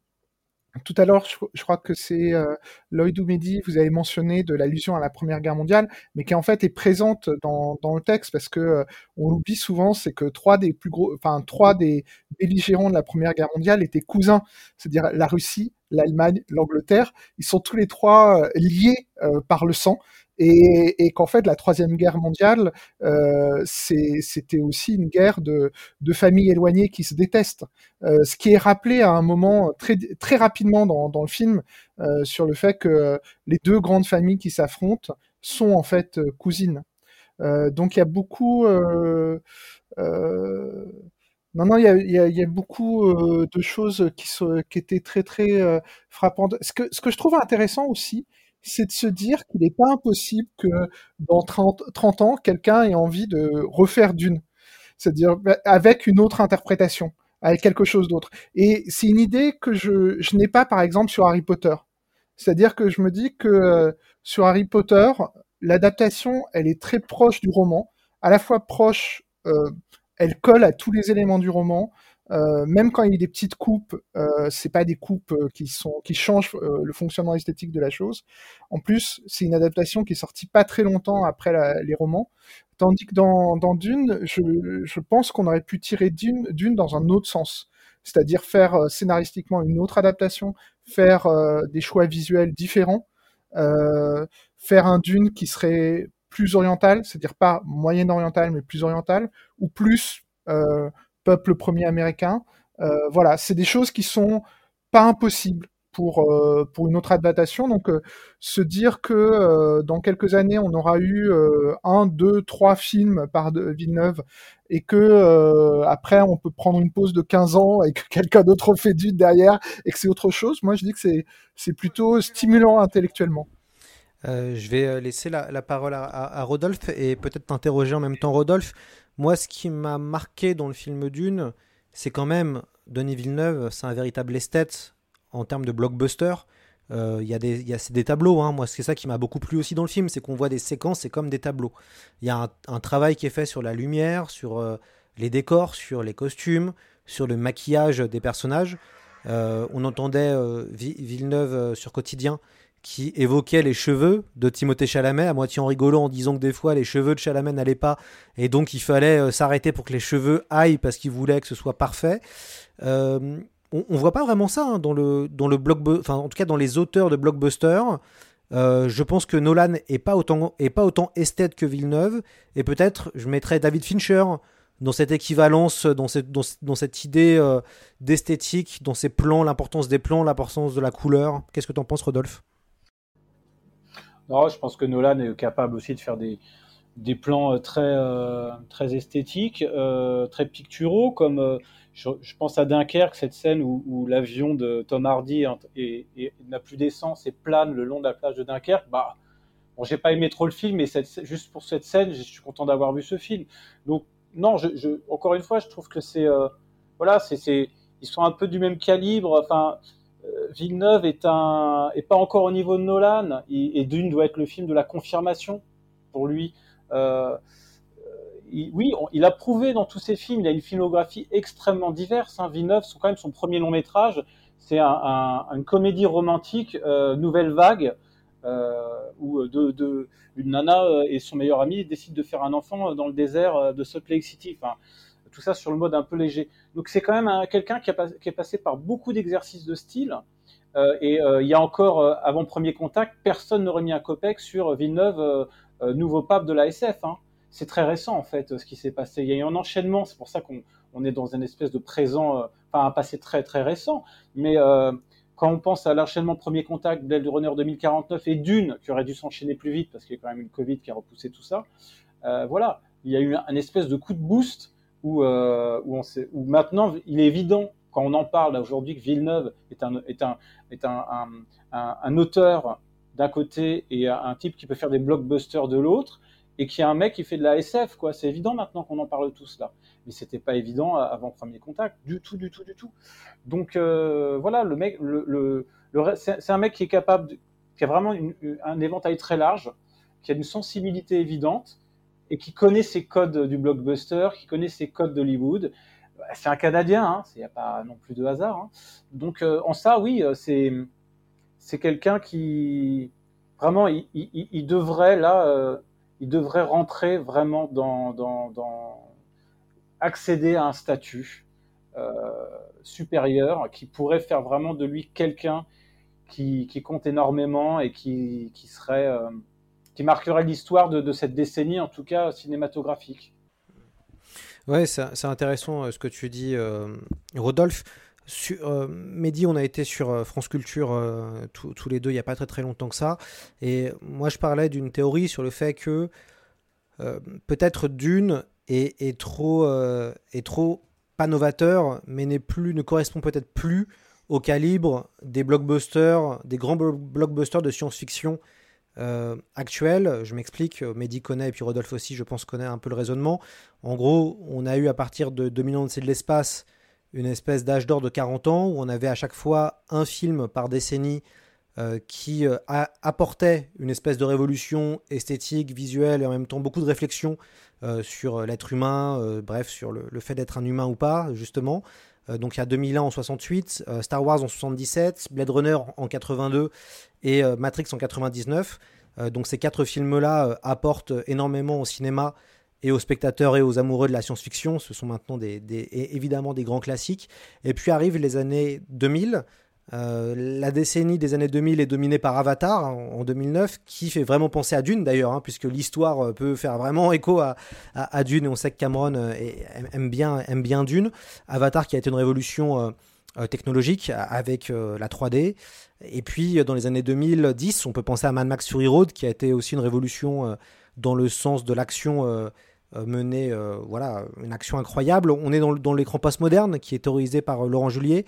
Tout à l'heure, je, crois que c'est euh, Lloyd Oumedi, vous avez mentionné de l'allusion à la Première Guerre mondiale, mais qui en fait est présente dans, le texte parce que euh, on l'oublie souvent, c'est que trois des plus gros, enfin trois des belligérants de la Première Guerre mondiale étaient cousins, c'est-à-dire la Russie, l'Allemagne, l'Angleterre. Ils sont tous les trois euh, liés par le sang et, qu'en fait la troisième guerre mondiale euh, c'était aussi une guerre de, familles éloignées qui se détestent euh, ce qui est rappelé à un moment très, très rapidement dans, le film euh, sur le fait que les deux grandes familles qui s'affrontent sont en fait cousines donc il y a beaucoup non, non, il y a, beaucoup de choses qui, étaient très, très frappantes. Ce que je trouve intéressant aussi, c'est de se dire qu'il n'est pas impossible que dans 30, 30 ans, quelqu'un ait envie de refaire Dune. C'est-à-dire bah, avec une autre interprétation, avec quelque chose d'autre. Et c'est une idée que je, je n'ai pas, par exemple, sur Harry Potter. C'est-à-dire que je me dis que euh, sur Harry Potter, l'adaptation, elle est très proche du roman, à la fois proche, euh, elle colle à tous les éléments du roman, euh, même quand il y a des petites coupes, euh, c'est pas des coupes euh, qui sont qui changent euh, le fonctionnement esthétique de la chose. En plus, c'est une adaptation qui est sortie pas très longtemps après les romans, tandis que dans, Dune, je, pense qu'on aurait pu tirer Dune, dans un autre sens, c'est-à-dire faire scénaristiquement une autre adaptation, faire des choix visuels différents, faire un Dune qui serait plus oriental, c'est-à-dire pas moyen-oriental mais plus oriental, ou plus peuple premier américain. Euh, voilà, c'est des choses qui sont pas impossibles pour euh, pour une autre adaptation. Donc euh, se dire que dans quelques années on aura eu un, deux, trois films par de Villeneuve et que après on peut prendre une pause de 15 ans et que quelqu'un d'autre fait du derrière et que c'est autre chose. Moi je dis que c'est plutôt stimulant intellectuellement. Je vais laisser la, parole à, à, à Rodolphe et peut-être t'interroger en même temps Rodolphe. Moi, ce qui m'a marqué dans le film Dune, c'est quand même Denis Villeneuve, c'est un véritable esthète en termes de blockbuster. Il euh, y a des, y a, des tableaux, hein. moi c'est ça qui m'a beaucoup plu aussi dans le film, c'est qu'on voit des séquences, c'est comme des tableaux. Il y a un, un, travail qui est fait sur la lumière, sur euh, les décors, sur les costumes, sur le maquillage des personnages. Euh, on entendait Villeneuve sur Quotidien qui évoquait les cheveux de Timothée Chalamet, à moitié en rigolant, en disant que des fois les cheveux de Chalamet n'allaient pas, et donc il fallait euh, s'arrêter pour que les cheveux aillent parce qu'il voulait que ce soit parfait. Euh, on, on voit pas vraiment ça hein, dans le dans le enfin en tout cas dans les auteurs de blockbuster. Euh, je pense que Nolan est pas autant esthète que Villeneuve, et peut-être je mettrais David Fincher dans cette équivalence, dans cette, dans, cette idée d'esthétique, dans ces plans, l'importance des plans, l'importance de la couleur. Qu'est-ce que tu en penses, Rodolphe? Non, je pense que Nolan est capable aussi de faire des, des plans euh, très, euh, très esthétiques, euh, très picturaux, comme je, pense à Dunkerque, cette scène où, l'avion de Tom Hardy n'a plus d'essence et plane le long de la plage de Dunkerque. Bah, bon, j'ai pas aimé trop le film, mais juste pour cette scène, je suis content d'avoir vu ce film. Donc, non, encore une fois, je trouve que c'est. Voilà, c'est. Ils sont un peu du même calibre. Enfin, Villeneuve est, un, est pas encore au niveau de Nolan, et, Dune doit être le film de la confirmation pour lui. Euh, il, oui, il a prouvé dans tous ses films, il a une filmographie extrêmement diverse. Hein. Villeneuve, c'est quand même son premier long métrage, c'est un, un, une comédie romantique, euh, nouvelle vague, euh, où une nana et son meilleur ami décident de faire un enfant dans le désert de Salt Lake City. Tout ça sur le mode un peu léger. Donc c'est quand même quelqu'un qui, qui, est passé par beaucoup d'exercices de style. Euh, et euh, il y a encore, euh, avant Premier Contact, personne n'aurait mis un copec sur Villeneuve, nouveau pape de la SF. Hein. C'est très récent en fait ce qui s'est passé. Il y a eu un enchaînement, c'est pour ça qu'on on est dans une espèce de présent, enfin un passé très très récent. Mais quand on pense à l'enchaînement Premier Contact, Blade Runner 2049 et Dune, qui aurait dû s'enchaîner plus vite parce qu'il y a quand même eu le Covid qui a repoussé tout ça, voilà, il y a eu un, un espèce de coup de boost où, euh, où, maintenant il est évident quand on en parle aujourd'hui que Villeneuve est un, auteur d'un côté et un type qui peut faire des blockbusters de l'autre et qui est un mec qui fait de la SF quoi. C'est évident maintenant qu'on en parle tous là. Mais c'était pas évident avant premier contact. Du tout du tout du tout. Donc euh, voilà le mec le, c'est un mec qui est capable qui a vraiment un éventail très large qui a une sensibilité évidente et qui connaît ses codes du blockbuster, qui connaît ses codes d'Hollywood. c'est un Canadien, il n'y a pas non plus de hasard. Hein. Donc en ça, oui, c'est c'est quelqu'un qui vraiment, il, devrait là, il devrait rentrer vraiment dans accéder à un statut supérieur qui pourrait faire vraiment de lui quelqu'un qui, qui, compte énormément et qui, qui serait qui marquerait l'histoire de, cette décennie, en tout cas cinématographique. Ouais, c'est intéressant euh, ce que tu dis, euh, Rodolphe. Sur, euh, Mehdi, on a été sur France Culture tous les deux il n'y a pas très très longtemps que ça. Et moi, je parlais d'une théorie sur le fait que peut-être Dune est, est trop, est trop pas novateur, mais n'est plus, ne correspond peut-être plus au calibre des blockbusters, des grands blockbusters de science-fiction euh, actuel. Je m'explique, Mehdi connaît et puis Rodolphe aussi, je pense, connaît un peu le raisonnement. En gros, on a eu à partir de 2000 ans de l'espace une espèce d'âge d'or de 40 ans où on avait à chaque fois un film par décennie euh, qui euh, apportait une espèce de révolution esthétique, visuelle et en même temps beaucoup de réflexion sur l'être humain, bref, sur le fait d'être un humain ou pas, justement. Donc il y a 2000 ans en 68, Star Wars en 77, Blade Runner en 82 et euh, Matrix en 99. Euh, donc ces quatre films-là euh, apportent énormément au cinéma et aux spectateurs et aux amoureux de la science-fiction. Ce sont maintenant évidemment des grands classiques. Et puis arrivent les années 2000. La décennie des années 2000 est dominée par Avatar en, 2009, qui fait vraiment penser à Dune d'ailleurs, hein, puisque l'histoire peut faire vraiment écho à, à, Dune et on sait que Cameron aime, bien, aime bien Dune. Avatar qui a été une révolution technologique avec la 3D. Et puis, dans les années 2010, on peut penser à Mad Max Fury Road, qui a été aussi une révolution euh, dans le sens de l'action euh, euh, menée, voilà, une action incroyable. On est dans, l'écran postmoderne, qui est théorisé par Laurent Julier.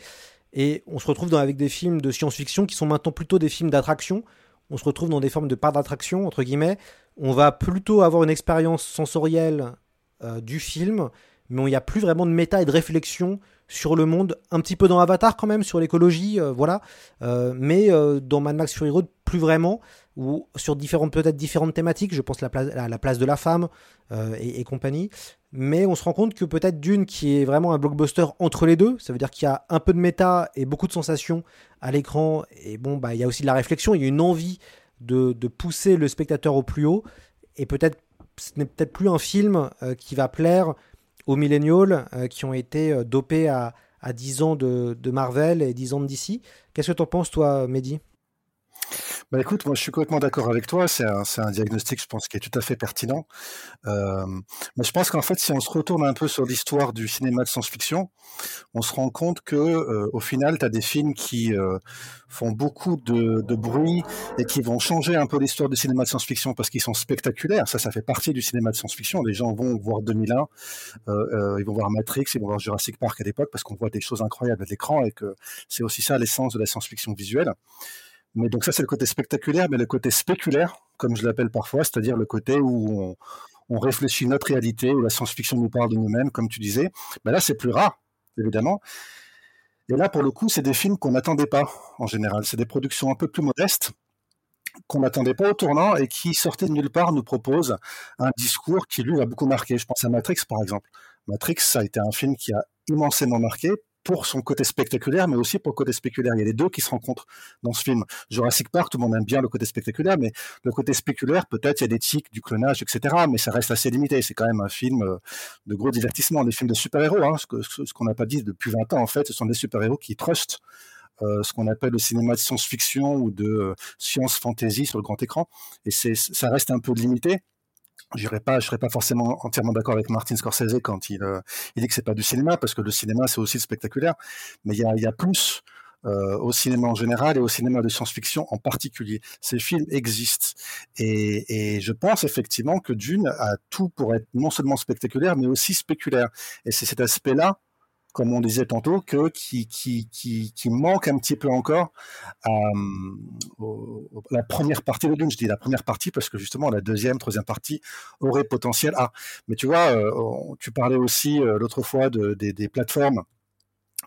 Et on se retrouve avec des films de science-fiction qui sont maintenant plutôt des films d'attraction. On se retrouve dans des formes de part d'attraction, entre guillemets. On va plutôt avoir une expérience sensorielle du film, mais il n'y a plus vraiment de méta et de réflexion sur le monde, un petit peu dans Avatar quand même, sur l'écologie, euh, voilà, euh, mais euh, dans Mad Max Fury Road, plus vraiment, ou sur différentes, peut-être différentes thématiques, je pense à la place de la femme et, compagnie, mais on se rend compte que peut-être Dune, qui est vraiment un blockbuster entre les deux, ça veut dire qu'il y a un peu de méta et beaucoup de sensations à l'écran, et bon, bah, il y a aussi de la réflexion, il y a une envie de, de pousser le spectateur au plus haut, et peut-être ce n'est peut-être plus un film qui va plaire aux millennials euh, qui ont été euh, dopés à, à 10 ans de, de, Marvel et 10 ans de DC. Qu'est-ce que tu en penses, toi, Mehdi? Bah écoute, moi je suis complètement d'accord avec toi. C'est un, diagnostic, je pense, qui est tout à fait pertinent. Euh, mais je pense qu'en fait, si on se retourne un peu sur l'histoire du cinéma de science-fiction, on se rend compte que euh, au final, tu as des films qui euh, font beaucoup de, bruit et qui vont changer un peu l'histoire du cinéma de science-fiction parce qu'ils sont spectaculaires. Ça, ça fait partie du cinéma de science-fiction. Les gens vont voir 2001, euh, ils vont voir Matrix, ils vont voir Jurassic Park à l'époque parce qu'on voit des choses incroyables à l'écran et que c'est aussi ça l'essence de la science-fiction visuelle. Mais donc ça, c'est le côté spectaculaire, mais le côté spéculaire, comme je l'appelle parfois, c'est-à-dire le côté où on, réfléchit notre réalité, où la science-fiction nous parle de nous-mêmes, comme tu disais. Ben là, c'est plus rare, évidemment. Et là, pour le coup, c'est des films qu'on n'attendait pas, en général. C'est des productions un peu plus modestes, qu'on n'attendait pas au tournant et qui, sortaient de nulle part, nous proposent un discours qui, lui, a beaucoup marqué. Je pense à Matrix, par exemple. Matrix, ça a été un film qui a immensément marqué pour son côté spectaculaire, mais aussi pour le côté spéculaire. Il y a les deux qui se rencontrent dans ce film. Jurassic Park, tout le monde aime bien le côté spectaculaire, mais le côté spéculaire, peut-être il y a des du clonage, etc., mais ça reste assez limité. C'est quand même un film euh, de gros divertissement, des films de super-héros, hein, ce qu'on n'a pas dit depuis 20 ans, en fait, ce sont des super-héros qui trustent euh, ce qu'on appelle le cinéma de science-fiction ou de euh, science-fantasy sur le grand écran. Et ça reste un peu limité pas, je serais pas forcément entièrement d'accord avec Martin Scorsese quand il, euh, il dit que c'est pas du cinéma, parce que le cinéma c'est aussi spectaculaire, mais il y a, plus euh, au cinéma en général et au cinéma de science-fiction en particulier. Ces films existent et, je pense effectivement que Dune a tout pour être non seulement spectaculaire, mais aussi spéculaire. Et c'est cet aspect-là comme on disait tantôt, que, qui, manque un petit peu encore à, euh, la première partie de Dune. Je dis la première partie parce que justement la deuxième, troisième partie aurait potentiel à. Mais tu vois, euh, tu parlais aussi euh, l'autre fois de, des, plateformes.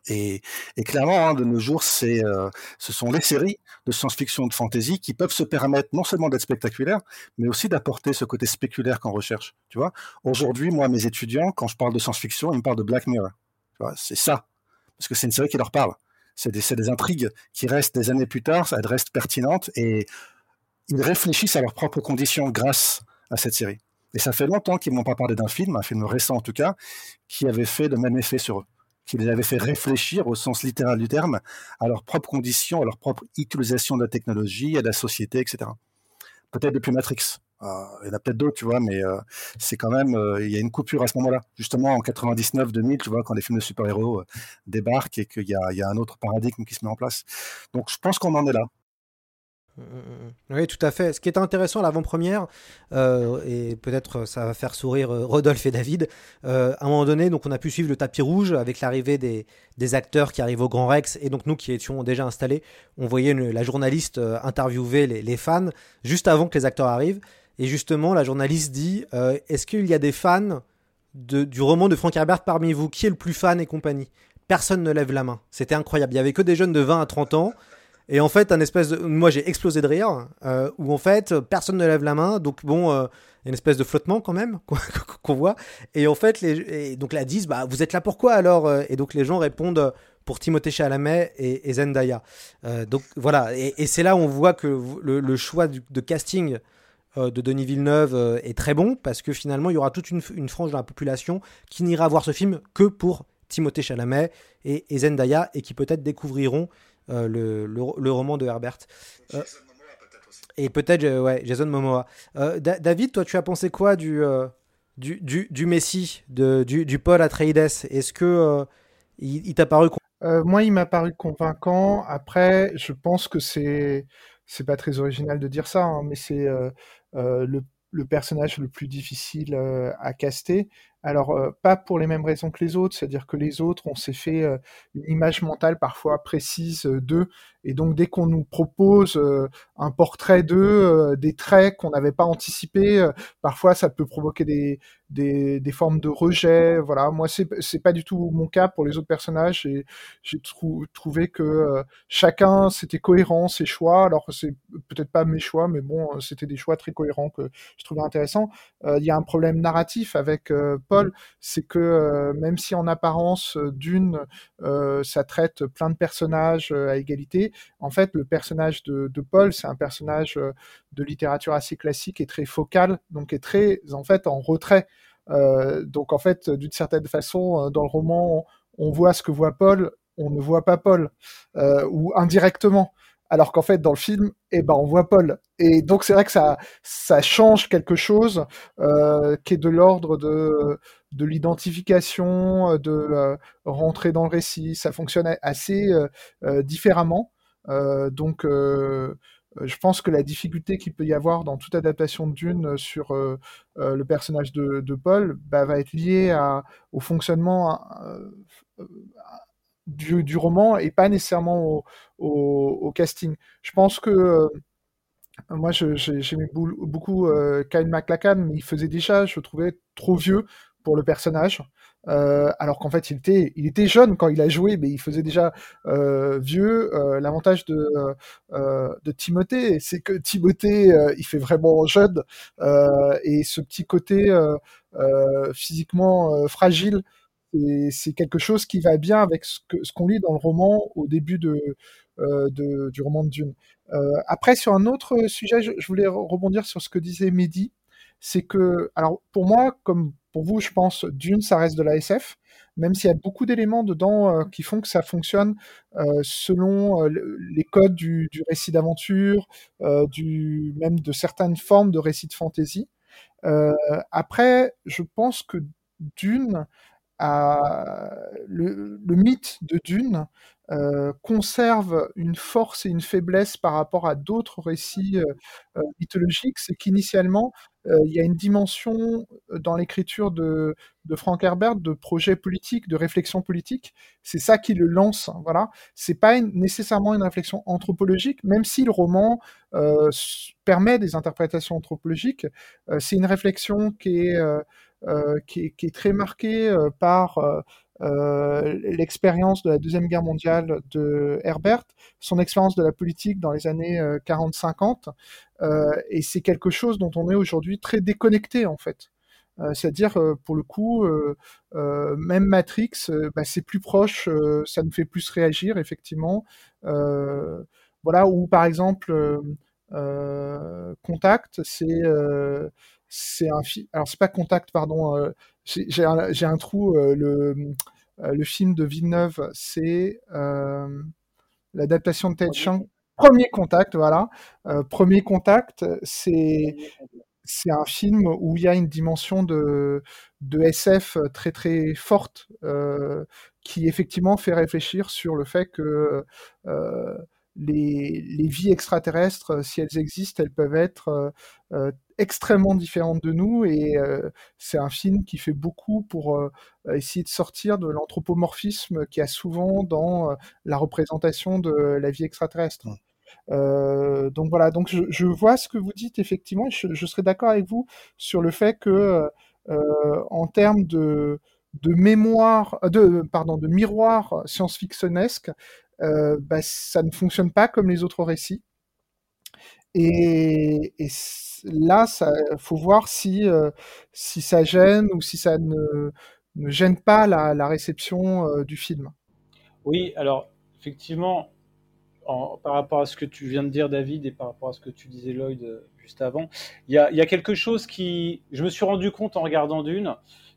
Et, clairement, hein, de nos jours, ce sont les séries de science-fiction, de fantasy qui peuvent se permettre non seulement d'être spectaculaires, mais aussi d'apporter ce côté spéculaire qu'on recherche. Tu vois, aujourd'hui, moi, mes étudiants, quand je parle de science-fiction, ils me parlent de Black Mirror C'est ça. Parce que c'est une série qui leur parle. C'est des, intrigues qui restent des années plus tard, elles restent pertinentes et ils réfléchissent à leurs propres conditions grâce à cette série. Et ça fait longtemps qu'ils ne m'ont pas parlé d'un film, un film récent en tout cas, qui avait fait le même effet sur eux, qui les avait fait réfléchir au sens littéral du terme à leurs propres conditions, à leur propre utilisation de la technologie, à la société, etc. Peut-être depuis Matrix. Euh, il y en a peut-être d'autres, tu vois, mais euh, c'est quand même, euh, il y a une coupure à ce moment-là. Justement, en 99-2000, tu vois, quand les films de super-héros débarquent et qu'il y, a, un autre paradigme qui se met en place. Donc, je pense qu'on en est là. Mm, mm, mm. Oui, tout à fait. Ce qui est intéressant à l'avant-première, et peut-être ça va faire sourire Rodolphe et David, à un moment donné, donc on a pu suivre le tapis rouge avec l'arrivée des, acteurs qui arrivent au Grand Rex, et donc nous qui étions déjà installés, on voyait la journaliste interviewer les, fans juste avant que les acteurs arrivent, et justement la journaliste dit Est-ce qu'il y a des fans du roman de Frank Herbert parmi vous Qui est le plus fan et compagnie? Personne ne lève la main. C'était incroyable. Il y avait que des jeunes de 20 à 30 ans. Et en fait, un espèce de. Moi, j'ai explosé de rire, euh, où en fait, personne ne lève la main. Donc, bon, euh, une espèce de flottement quand même, qu'on voit. Et en fait, les... donc là, disent bah, Vous êtes là pourquoi alors? Euh Et donc, les gens répondent pour Timothée Chalamet et, Zendaya. donc, voilà. Et, c'est là où on voit que le, choix de casting de Denis Villeneuve est très bon, parce que finalement, il y aura toute une, une frange de la population qui n'ira voir ce film que pour Timothée Chalamet et, et Zendaya, et qui peut-être découvriront euh, le, le, roman de Herbert. Euh, et peut-être ouais, Jason Momoa. Euh, David, toi, tu as pensé quoi du, du, du, du, Messi, de, du, du Paul Atreides? Est-ce que il, t'a paru Moi, il m'a paru convaincant. Après, je pense que c'est c'est pas très original de dire ça, hein, mais c'est le, le, personnage le plus difficile à caster. Alors, euh, pas pour les mêmes raisons que les autres, c'est-à-dire que les autres, on s'est fait euh, une image mentale parfois précise euh, d'eux, et donc dès qu'on nous propose un portrait d'eux, des traits qu'on n'avait pas anticipés, parfois ça peut provoquer des, des, des, formes de rejet. Voilà, moi c'est c'est pas du tout mon cas pour les autres personnages. J'ai trouvé que chacun c'était cohérent ses choix. Alors c'est peut-être pas mes choix, mais bon, c'était des choix très cohérents que je trouvais intéressants. Il y a un problème narratif avec Paul, c'est que euh, même si en apparence euh, d'une euh, ça traite plein de personnages à égalité, en fait le personnage de, Paul c'est un personnage de littérature assez classique et très focal, donc est très en fait en retrait. donc en fait d'une certaine façon dans le roman on voit ce que voit Paul, on ne voit pas Paul ou indirectement alors qu'en fait dans le film eh ben on voit Paul. Et donc c'est vrai que ça ça change quelque chose euh, qui est de l'ordre de de l'identification de euh, rentrer dans le récit. Ça fonctionne assez euh, différemment. Donc je pense que la difficulté qu'il peut y avoir dans toute adaptation de Dune sur le personnage de, Paul bah, va être liée à, au fonctionnement du, roman et pas nécessairement au, casting. Je pense que euh, moi, j'aimais beaucoup euh, Kyle MacLachlan, mais il faisait déjà, je trouvais, trop vieux pour le personnage. Euh, alors qu'en fait, il était, il était jeune quand il a joué, mais il faisait déjà vieux. L'avantage de, de Timothée, c'est que Timothée, il fait vraiment jeune, et ce petit côté physiquement fragile c'est quelque chose qui va bien avec ce qu'on lit dans le roman au début euh, du roman de Dune. Euh, après, sur un autre sujet, je, voulais rebondir sur ce que disait Mehdi. C'est que, alors pour moi, comme pour vous, je pense, Dune, ça reste de la SF, même s'il y a beaucoup d'éléments dedans euh, qui font que ça fonctionne selon les codes du, récit d'aventure, même de certaines formes de récits de fantasy. après, je pense que Dune le, mythe de Dune euh, conserve une force et une faiblesse par rapport à d'autres récits euh, euh, mythologiques, c'est qu'initialement, il y a une dimension dans l'écriture de, de, Frank Herbert de projet politique, de réflexion politique. C'est ça qui le lance. Voilà, c'est pas nécessairement une réflexion anthropologique, même si le roman permet des interprétations anthropologiques. c'est une réflexion qui est euh, qui, est, très marqué euh, par euh, l'expérience de la Deuxième Guerre mondiale de Herbert, son expérience de la politique dans les années 40-50, et c'est quelque chose dont on est aujourd'hui très déconnecté en fait. C'est-à-dire, pour le coup, même Matrix, bah, c'est plus proche, ça nous fait plus réagir, effectivement. voilà, ou par exemple, Contact, c'est c'est un film. Alors, c'est pas Contact, pardon. j'ai un, un, trou. le, le film de Villeneuve, c'est l'adaptation de Ted Chiang. Premier contact, voilà. premier contact, c'est c'est un film où il y a une dimension de, de SF très très forte euh, qui effectivement fait réfléchir sur le fait que euh, les, les, vies extraterrestres, si elles existent, elles peuvent être euh, extrêmement différentes de nous et c'est un film qui fait beaucoup pour essayer de sortir de l'anthropomorphisme qu'il y a souvent dans la représentation de la vie extraterrestre. Euh, donc voilà, donc je, vois ce que vous dites effectivement, je, je serais d'accord avec vous sur le fait que euh, en termes de, de mémoire, euh, de pardon, de miroir science-fictionnesque, bah, ça ne fonctionne pas comme les autres récits. Et, là, il faut voir si, si ça gêne ou si ça ne, ne gêne pas la, la réception du film. Oui, alors effectivement, par rapport à ce que tu viens de dire, David, et par rapport à ce que tu disais, Lloyd, euh, juste avant, il y a, quelque chose qui. Je me suis rendu compte en regardant d'une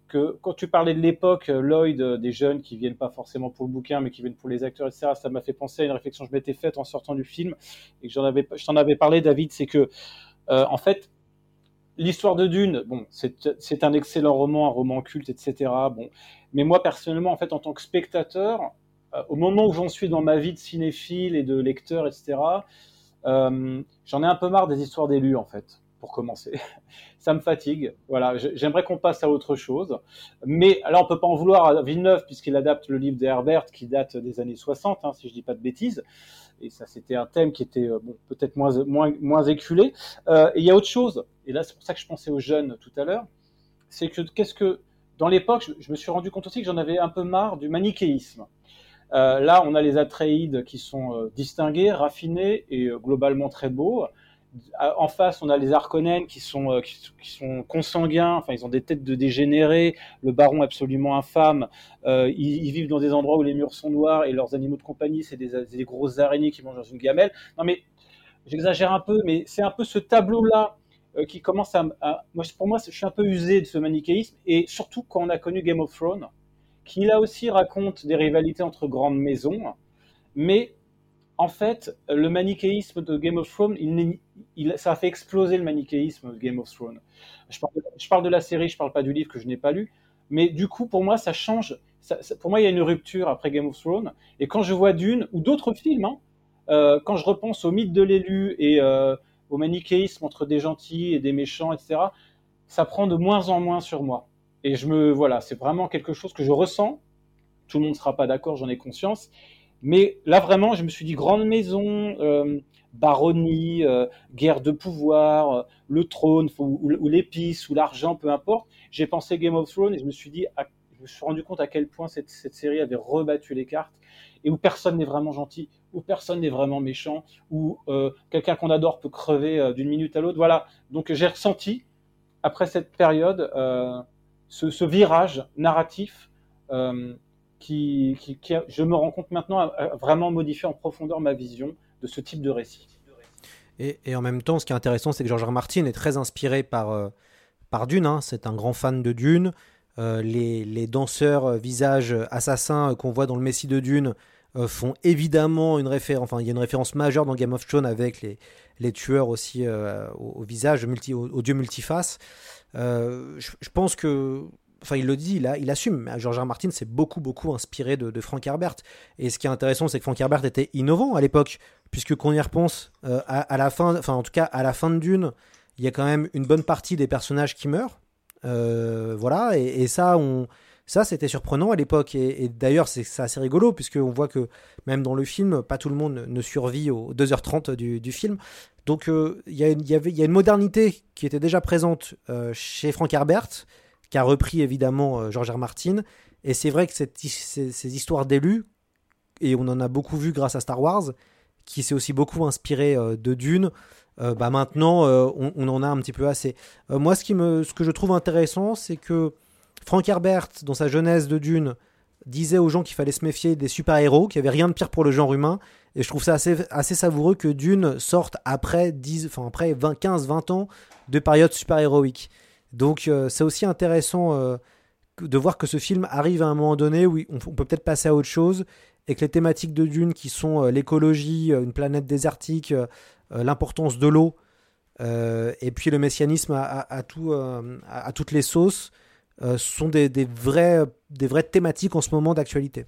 que quand tu parlais de l'époque, euh, Lloyd, euh, des jeunes qui viennent pas forcément pour le bouquin, mais qui viennent pour les acteurs, etc., ça m'a fait penser à une réflexion que je m'étais faite en sortant du film et que j'en avais, je t'en avais parlé, David, c'est que, en fait, L'histoire de Dune, bon, c'est un excellent roman, un roman culte, etc. Bon, mais moi personnellement, en fait, en tant que spectateur, euh, au moment où j'en suis dans ma vie de cinéphile et de lecteur, etc., euh, j'en ai un peu marre des histoires d'élus, en fait, pour commencer. Ça me fatigue. Voilà, j'aimerais qu'on passe à autre chose. Mais là, on peut pas en vouloir à Villeneuve, puisqu'il adapte le livre d'Herbert, qui date des années 60, hein, si je dis pas de bêtises. Et ça, c'était un thème qui était euh, peut-être moins, moins, moins éculé. et il y a autre chose, et là, c'est pour ça que je pensais aux jeunes tout à l'heure, c'est que qu'est-ce que dans l'époque, je, me suis rendu compte aussi que j'en avais un peu marre du manichéisme. Euh, là, on a les Atreides qui sont euh, distingués, raffinés et euh, globalement très beaux. En face, on a les qui sont, qui, sont consanguins, enfin, ils ont des têtes de dégénérés, le baron absolument infâme. Ils, vivent dans des endroits où les murs sont noirs et leurs animaux de compagnie, c'est des, grosses araignées qui mangent dans une gamelle. Non, mais j'exagère un peu, mais c'est un peu ce tableau-là qui commence à, moi, pour moi, je suis un peu usé de ce manichéisme, et surtout quand on a connu Game of Thrones, qui là aussi raconte des rivalités entre grandes maisons, mais en fait, le manichéisme de Game of Thrones, il, ça a fait exploser le manichéisme de Game of Thrones. Je parle, de la série, je parle pas du livre que je n'ai pas lu, mais du coup, pour moi, ça change. pour moi, il y a une rupture après Game of Thrones. Et quand je vois Dune ou d'autres films, hein, euh, quand je repense au mythe de l'élu et euh, au manichéisme entre des gentils et des méchants, etc., ça prend de moins en moins sur moi. Et je me, voilà, c'est vraiment quelque chose que je ressens. Tout le monde ne sera pas d'accord, j'en ai conscience. Mais là, vraiment, je me suis dit grande maison, euh, baronnie, euh, guerre de pouvoir, euh, le trône, ou, l'épice, ou l'argent, peu importe. J'ai pensé Game of Thrones et je me suis dit, je me suis rendu compte à quel point cette, cette série avait rebattu les cartes et où personne n'est vraiment gentil, où personne n'est vraiment méchant, où quelqu'un qu'on adore peut crever d'une minute à l'autre. Voilà. Donc j'ai ressenti après cette période ce, virage narratif euh, qui, je me rends compte maintenant, a, vraiment modifié en profondeur ma vision de ce type de récit. Et, en même temps, ce qui est intéressant, c'est que George R. Martin est très inspiré par, euh, Dune. Hein. C'est un grand fan de Dune. Euh, les, danseurs visages assassins qu'on voit dans le Messie de Dune font évidemment une référence. Enfin, il y a une référence majeure dans Game of Thrones avec les, tueurs aussi au, visage, multi, au, dieu multiface. Euh, je, pense que enfin il le dit, il, il assume. George R. Martin s'est beaucoup beaucoup inspiré de, Frank Herbert. Et ce qui est intéressant, c'est que Frank Herbert était innovant à l'époque, puisque qu'on y repense euh, à, la fin, enfin en tout cas à la fin de Dune, il y a quand même une bonne partie des personnages qui meurent. Euh, voilà, et, ça, ça c'était surprenant à l'époque. Et, d'ailleurs, c'est assez rigolo, puisqu'on voit que même dans le film, pas tout le monde ne survit aux 2h30 du, film. Donc euh, il y, a une modernité qui était déjà présente chez Frank Herbert, qui a repris évidemment euh, George R. Martin. Et c'est vrai que ces, histoires d'élus, et on en a beaucoup vu grâce à Star Wars, qui s'est aussi beaucoup inspiré de Dune, bah maintenant, on, en a un petit peu assez. moi, ce, que je trouve intéressant, c'est que Frank Herbert, dans sa jeunesse de Dune, disait aux gens qu'il fallait se méfier des super-héros, qu'il n'y avait rien de pire pour le genre humain. Et je trouve ça assez, assez savoureux que Dune sorte après, 10, enfin après 15-20 ans de période super-héroïque. Donc euh, c'est aussi intéressant euh, de voir que ce film arrive à un moment donné où on, peut peut-être passer à autre chose et que les thématiques de Dune qui sont euh, l'écologie, une planète désertique, l'importance de l'eau et puis le messianisme à, tout, à toutes les sauces sont des vraies thématiques en ce moment d'actualité.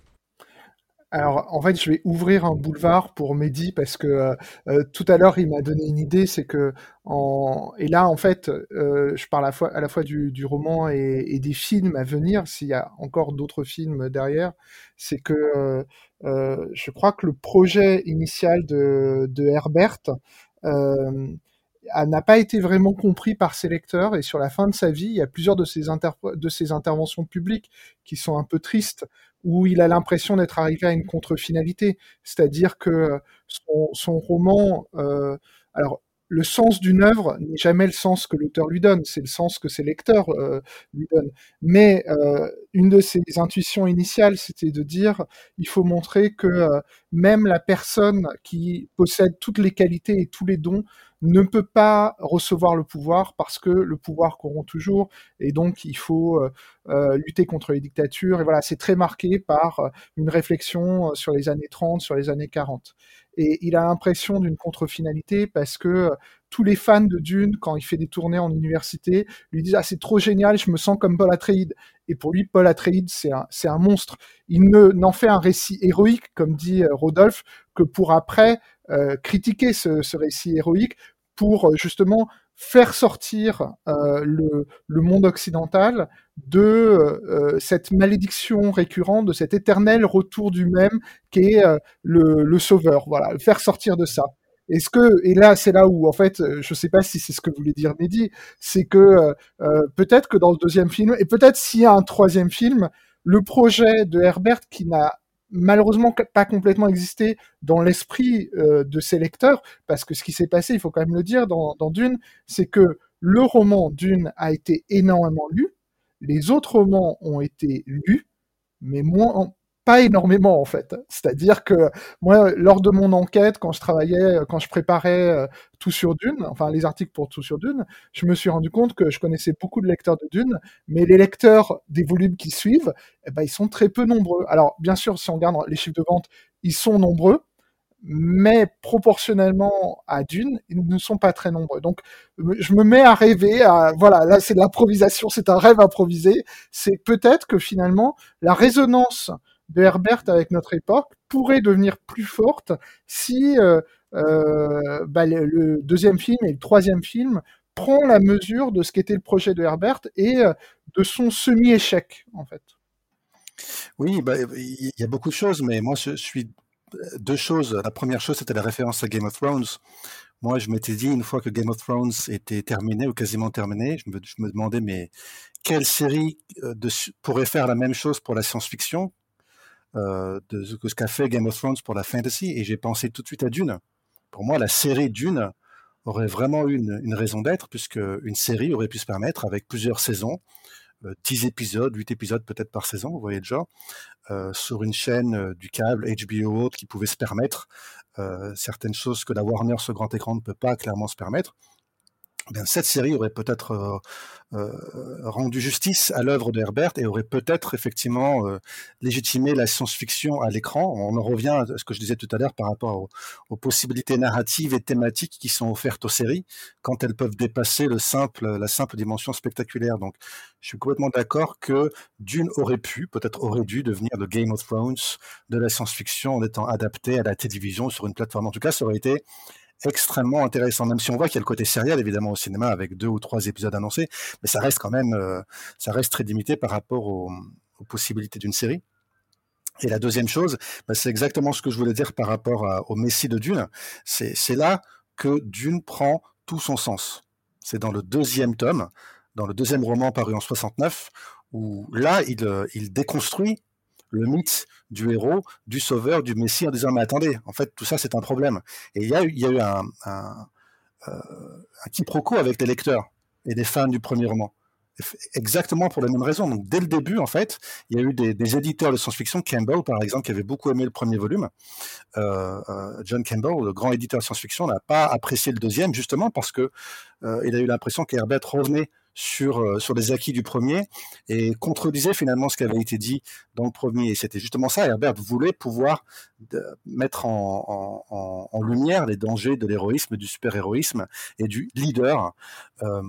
Alors, en fait, je vais ouvrir un boulevard pour Mehdi parce que euh, euh, tout à l'heure, il m'a donné une idée, c'est que en... et là, en fait, euh, je parle à la fois, du, roman et, des films à venir, s'il y a encore d'autres films derrière, c'est que je crois que le projet initial de, de Herbert n'a pas été vraiment compris par ses lecteurs et sur la fin de sa vie, il y a plusieurs de ses, de ses interventions publiques qui sont un peu tristes où il a l'impression d'être arrivé à une contre-finalité, c'est-à-dire que son, roman, euh, alors le sens d'une œuvre n'est jamais le sens que l'auteur lui donne, c'est le sens que ses lecteurs euh, lui donnent. Mais euh, une de ses intuitions initiales, c'était de dire, il faut montrer que même la personne qui possède toutes les qualités et tous les dons ne peut pas recevoir le pouvoir parce que le pouvoir corrompt toujours et donc il faut euh, euh, lutter contre les dictatures. Et voilà c'est très marqué par euh, une réflexion sur les années 30 sur les années 40 et il a l'impression d'une contre-finalité parce que tous les fans de Dune quand il fait des tournées en université lui disent ah c'est trop génial je me sens comme Paul Atreides et pour lui Paul Atreides c'est un un monstre. Il ne n'en fait un récit héroïque comme dit Rodolphe que pour après critiquer ce, récit héroïque pour euh, justement faire sortir euh, le, le, monde occidental de euh, cette malédiction récurrente, de cet éternel retour du même qui est le, le, sauveur. Voilà, faire sortir de ça. Est-ce que et là c'est là où en fait je sais pas si c'est ce que voulait dire Mehdi, c'est que peut-être que dans le deuxième film et peut-être s'il y a un troisième film, le projet de Herbert qui n'a malheureusement pas complètement existé dans l'esprit euh, de ses lecteurs, parce que ce qui s'est passé, il faut quand même le dire, dans, dans Dune, c'est que le roman Dune a été énormément lu, les autres romans ont été lus, mais moins, pas énormément en fait. C'est-à-dire que moi, lors de mon enquête, quand je travaillais, quand je préparais euh, Tout sur Dune, enfin les articles pour Tout sur Dune, je me suis rendu compte que je connaissais beaucoup de lecteurs de Dune, mais les lecteurs des volumes qui suivent, eh ben, ils sont très peu nombreux. Alors bien sûr, si on regarde les chiffres de vente, ils sont nombreux, mais proportionnellement à Dune, ils ne sont pas très nombreux. Donc, je me mets à rêver, à, voilà, là c'est de l'improvisation, c'est un rêve improvisé, c'est peut-être que finalement, la résonance de Herbert avec notre époque pourrait devenir plus forte si euh, euh, bah, le, deuxième film et le troisième film prend la mesure de ce qu'était le projet de Herbert et euh, de son semi-échec en fait. Oui, bah, il y a beaucoup de choses, mais moi je suis deux choses. La première chose, c'était la référence à Game of Thrones. Moi, je m'étais dit, une fois que Game of Thrones était terminé ou quasiment terminé, je me, demandais, mais quelle série pourrait faire la même chose pour la science-fiction euh, de ce qu'a fait Game of Thrones pour la fantasy, et j'ai pensé tout de suite à Dune. Pour moi, la série Dune aurait vraiment une, une raison d'être, puisque une série aurait pu se permettre, avec plusieurs saisons, euh, 10 épisodes, 8 épisodes peut-être par saison, vous voyez déjà, euh, sur une chaîne euh, du câble, HBO autre, qui pouvait se permettre certaines choses que la Warner sur grand écran ne peut pas clairement se permettre. Ben, cette série aurait peut-être euh, euh, rendu justice à l'œuvre de Herbert et aurait peut-être effectivement euh, légitimé la science-fiction à l'écran. On en revient à ce que je disais tout à l'heure par rapport aux, possibilités narratives et thématiques qui sont offertes aux séries quand elles peuvent dépasser le simple, la simple dimension spectaculaire. Donc, je suis complètement d'accord que Dune aurait pu, peut-être aurait dû devenir de Game of Thrones, de la science-fiction en étant adapté à la télévision sur une plateforme. En tout cas, ça aurait été extrêmement intéressant, même si on voit qu'il y a le côté sériel évidemment au cinéma avec deux ou trois épisodes annoncés, mais ça reste quand même, euh, ça reste très limité par rapport aux, possibilités d'une série. Et la deuxième chose, bah, c'est exactement ce que je voulais dire par rapport au Messie de Dune. C'est là que Dune prend tout son sens. C'est dans le deuxième tome, dans le deuxième roman paru en 69, où là, il, euh, il déconstruit le mythe du héros, du sauveur, du messie en disant mais attendez, en fait tout ça c'est un problème. Et il y a, eu un, un quiproquo avec les lecteurs et les fans du premier roman exactement pour la même raison. Donc, dès le début, en fait, il y a eu des, éditeurs de science-fiction, Campbell, par exemple, qui avait beaucoup aimé le premier volume. Euh, euh, John Campbell, le grand éditeur de science-fiction, n'a pas apprécié le deuxième, justement parce que euh, il a eu l'impression qu'Herbert revenait sur, euh, sur les acquis du premier et contredisait finalement ce qui avait été dit dans le premier. Et c'était justement ça, Herbert voulait pouvoir de, mettre en, lumière les dangers de l'héroïsme, du super-héroïsme et du leader. Euh,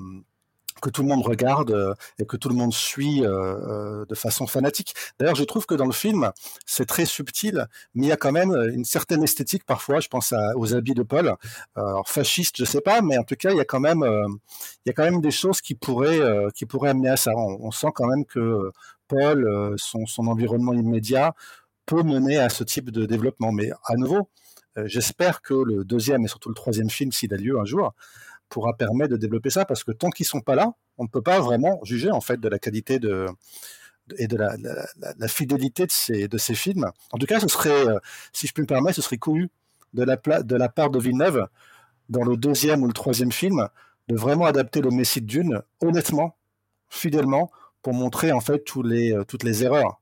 que tout le monde regarde euh, et que tout le monde suit euh, euh, de façon fanatique. D'ailleurs, je trouve que dans le film, c'est très subtil, mais il y a quand même une certaine esthétique parfois. Je pense aux habits de Paul. Alors fasciste, je sais pas, mais en tout cas, il y a quand même, il y a quand même des choses qui pourraient, qui pourraient amener à ça. On, sent quand même que Paul, son environnement immédiat, peut mener à ce type de développement. Mais à nouveau, j'espère que le deuxième et surtout le troisième film, s'il a lieu un jour, pourra permettre de développer ça parce que tant qu'ils sont pas là, on ne peut pas vraiment juger en fait de la qualité de et de la, fidélité de ces, de ces films. En tout cas, ce serait, euh, si je puis me permettre, ce serait couru de la, part de Villeneuve, dans le deuxième ou le troisième film, de vraiment adapter le Messie de Dune, honnêtement, fidèlement, pour montrer en fait euh, toutes les erreurs,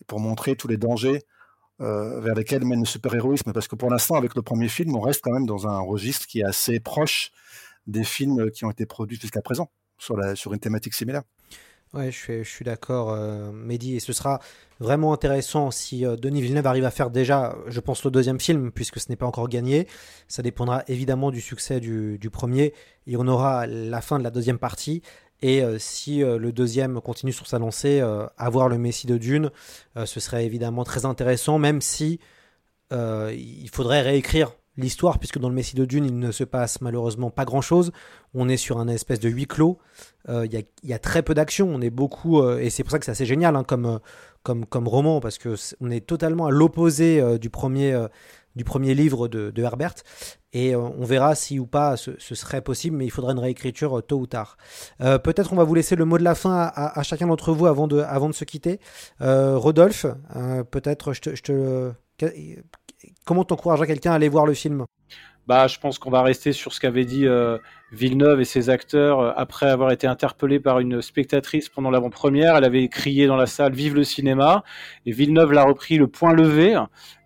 et pour montrer tous les dangers euh, vers lesquels mène le super-héroïsme. Parce que pour l'instant, avec le premier film, on reste quand même dans un registre qui est assez proche des films qui ont été produits jusqu'à présent sur, une thématique similaire. Ouais, je suis, d'accord, euh, Mehdi, et ce sera vraiment intéressant si euh, Denis Villeneuve arrive à faire déjà, je pense, le deuxième film, puisque ce n'est pas encore gagné. Ça dépendra évidemment du succès du, premier, et on aura la fin de la deuxième partie. Et euh, si le deuxième continue sur sa lancée, avoir le Messie de Dune, ce serait évidemment très intéressant, même si il faudrait réécrire l'histoire, puisque dans le Messie de Dune, il ne se passe malheureusement pas grand-chose. On est sur un espèce de huis clos. Il euh, y, y, a très peu d'action. On est beaucoup, euh, et c'est pour ça que c'est assez génial hein, comme, comme, comme roman, parce que est, est totalement à l'opposé euh, du premier. du premier livre de, Herbert et on verra si ou pas ce, serait possible mais il faudra une réécriture tôt ou tard peut-être on va vous laisser le mot de la fin à chacun d'entre vous avant de, avant de se quitter Rodolphe peut-être je te, je te comment t'encouragerais quelqu'un à aller voir le film? Bah, je pense qu'on va rester sur ce qu'avait dit euh, Villeneuve et ses acteurs euh, après avoir été interpellé par une spectatrice pendant l'avant-première. Elle avait crié dans la salle "Vive le cinéma" et Villeneuve l'a repris le point levé.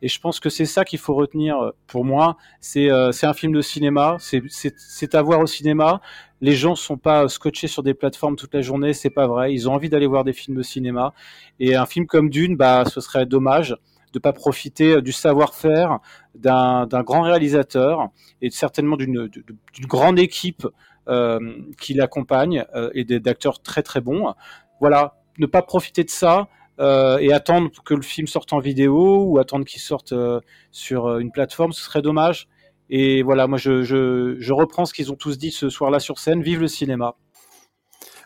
Et je pense que c'est ça qu'il faut retenir euh, pour moi. C'est un film de cinéma. C'est à voir au cinéma. Les gens sont pas scotchés sur des plateformes toute la journée. C'est pas vrai. Ils ont envie d'aller voir des films de cinéma. Et un film comme Dune, bah, ce serait dommage de pas profiter du savoir-faire d'un grand réalisateur et certainement d'une grande équipe euh, qui l'accompagne euh, et d'acteurs très très bons. Voilà, ne pas profiter de ça euh, et attendre que le film sorte en vidéo ou attendre qu'il sorte euh, sur une plateforme, ce serait dommage. Et voilà, moi je reprends ce qu'ils ont tous dit ce soir-là sur scène. Vive le cinéma.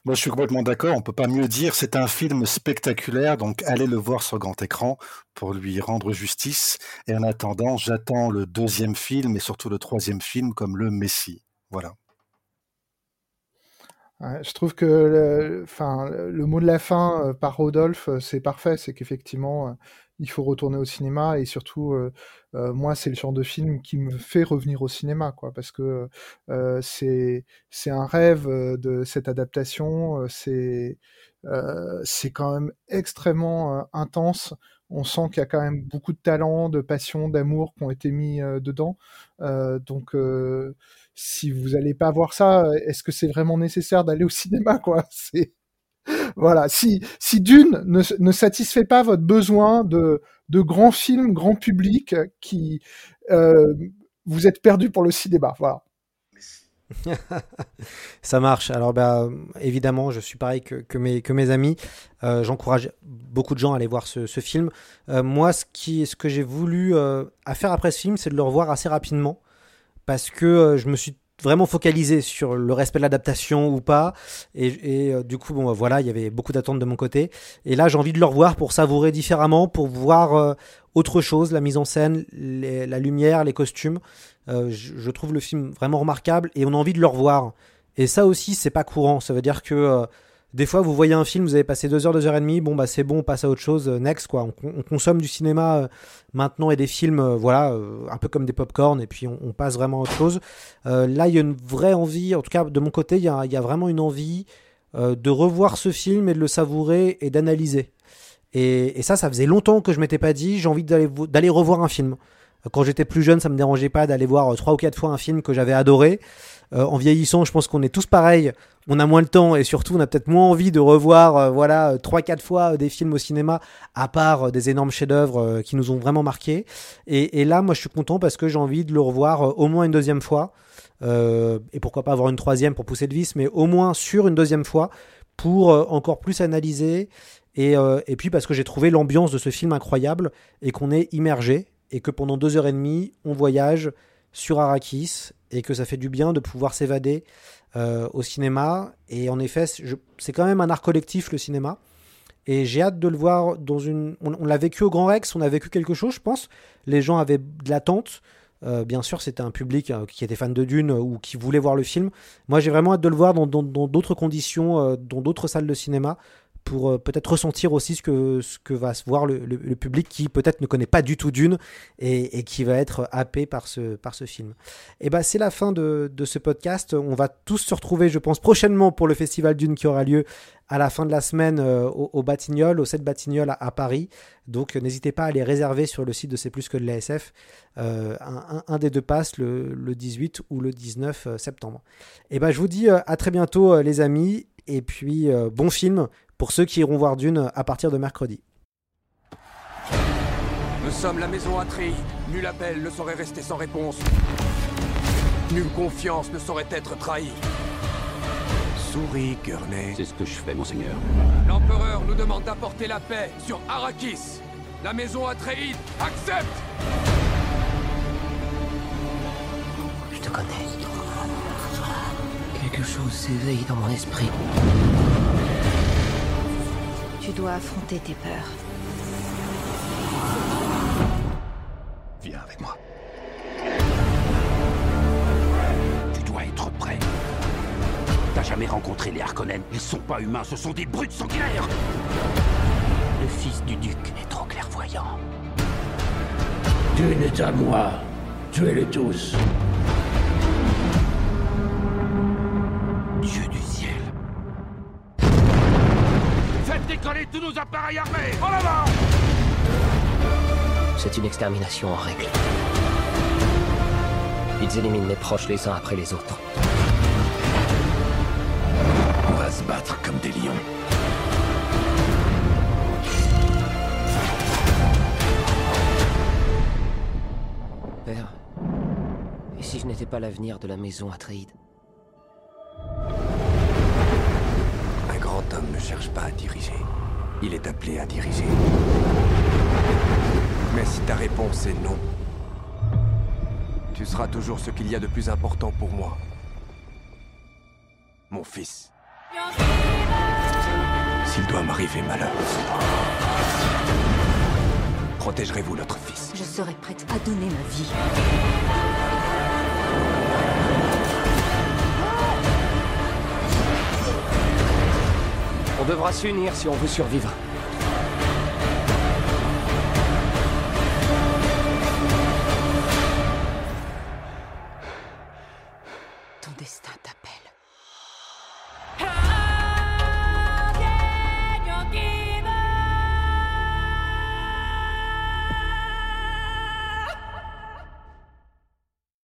Moi, je suis complètement d'accord. On peut pas mieux dire. C'est un film spectaculaire, donc allez le voir sur grand écran pour lui rendre justice. Et en attendant, j'attends le deuxième film et surtout le troisième film comme le Messie. Voilà. Je trouve que le, enfin, le mot de la fin euh, par Rodolphe, euh, c'est parfait. C'est qu'effectivement, euh, il faut retourner au cinéma et surtout, euh, euh, moi, c'est le genre de film qui me fait revenir au cinéma, quoi, parce que euh, c'est c'est un rêve de cette adaptation. C'est c'est quand même extrêmement intense. On sent qu'il y a quand même beaucoup de talent, de passion, d'amour qui ont été mis dedans. donc si vous n'allez pas voir ça, est-ce que c'est vraiment nécessaire d'aller au cinéma, quoi? C'est voilà, si, si Dune ne, ne, satisfait pas votre besoin de, de grands films, grand public, qui euh, vous êtes perdu pour le cinéma. Voilà. Ça marche. Alors, bah, évidemment, je suis pareil que, que, mes, que mes amis. Euh, J'encourage beaucoup de gens à aller voir ce, ce film. Euh, moi, ce, qui, ce que j'ai voulu euh, à faire après ce film, c'est de le revoir assez rapidement. Parce que euh, je me suis vraiment focalisé sur le respect de l'adaptation ou pas. Et, euh, du coup, bon, voilà, il y avait beaucoup d'attentes de mon côté. Et là, j'ai envie de le revoir pour savourer différemment, pour voir euh, autre chose, la mise en scène, la lumière, les costumes. Euh, je, je, trouve le film vraiment remarquable et on a envie de le revoir. Et ça aussi, c'est pas courant. Ça veut dire que des fois, vous voyez un film, vous avez passé deux heures, deux heures et demie, bon, bah c'est bon, on passe à autre chose, euh, next, quoi. On, on consomme du cinéma euh, maintenant et des films, euh, voilà, un peu comme des pop-corn, et puis on, passe vraiment à autre chose. Là, il y a une vraie envie, en tout cas de mon côté, il y a, vraiment une envie de revoir ce film et de le savourer et d'analyser. Et, et ça, ça faisait longtemps que je m'étais pas dit, j'ai envie d'aller revoir un film. Quand j'étais plus jeune, ça me dérangeait pas d'aller voir euh, trois ou quatre fois un film que j'avais adoré. Euh, en vieillissant, je pense qu'on est tous pareils. On a moins le temps et surtout, on a peut-être moins envie de revoir, euh, voilà, trois, quatre fois des films au cinéma, à part des énormes chefs-d'œuvre qui nous ont vraiment marqués. Et, là, moi, je suis content parce que j'ai envie de le revoir au moins une deuxième fois. Et pourquoi pas avoir une troisième pour pousser le vis, mais au moins sur une deuxième fois pour encore plus analyser. Et puis parce que j'ai trouvé l'ambiance de ce film incroyable et qu'on est immergé et que pendant deux heures et demie, on voyage sur Arrakis et que ça fait du bien de pouvoir s'évader euh, au cinéma. Et en effet, c'est quand même un art collectif le cinéma. Et j'ai hâte de le voir dans une. On, l'a vécu au Grand Rex, on a vécu quelque chose, je pense. Les gens avaient de l'attente. Euh, bien sûr, c'était un public euh, qui était fan de Dune ou qui voulait voir le film. Moi, j'ai vraiment hâte de le voir dans d'autres conditions, dans d'autres salles de cinéma, pour euh, peut-être ressentir aussi ce que, ce que va voir le, le- public qui peut-être ne connaît pas du tout Dune et, et qui va être happé par ce, par ce film. Et ben c'est la fin de, de ce podcast. On va tous se retrouver, je pense, prochainement pour le festival Dune qui aura lieu à la fin de la semaine euh, au, Batignolles, au 7 Batignolles à, Paris. Donc n'hésitez pas à les réserver sur le site de C'est plus que de l'ASF, euh, un, des deux passes le, le 18 ou le 19 euh, septembre. Et ben je vous dis à très bientôt les amis et puis bon film pour ceux qui iront voir Dune à partir de mercredi. Nous sommes la maison Atreides. Nul appel ne saurait rester sans réponse. Nulle confiance ne saurait être trahie. Souris, Gurney. C'est ce que je fais, monseigneur. L'empereur nous demande d'apporter la paix sur Arrakis. La maison Atreides accepte Je te connais. Quelque chose s'éveille dans mon esprit. Tu dois affronter tes peurs. Viens avec moi. Tu dois être prêt. T'as jamais rencontré les Harkonnen Ils sont pas humains, ce sont des brutes sanguinaires Le fils du duc est trop clairvoyant. Dune est à moi. Tuez-les tous. Faites décoller tous nos appareils armés En avant C'est une extermination en règle. Ils éliminent les proches les uns après les autres. On va se battre comme des lions. Père, et si je n'étais pas l'avenir de la maison Atreides Un grand homme ne cherche pas à diriger. Il est appelé à diriger. Mais si ta réponse est non, tu seras toujours ce qu'il y a de plus important pour moi. Mon fils. S'il doit m'arriver malheur, protégerez-vous notre fils Je serai prête à donner ma vie. On devra s'unir si on veut survivre.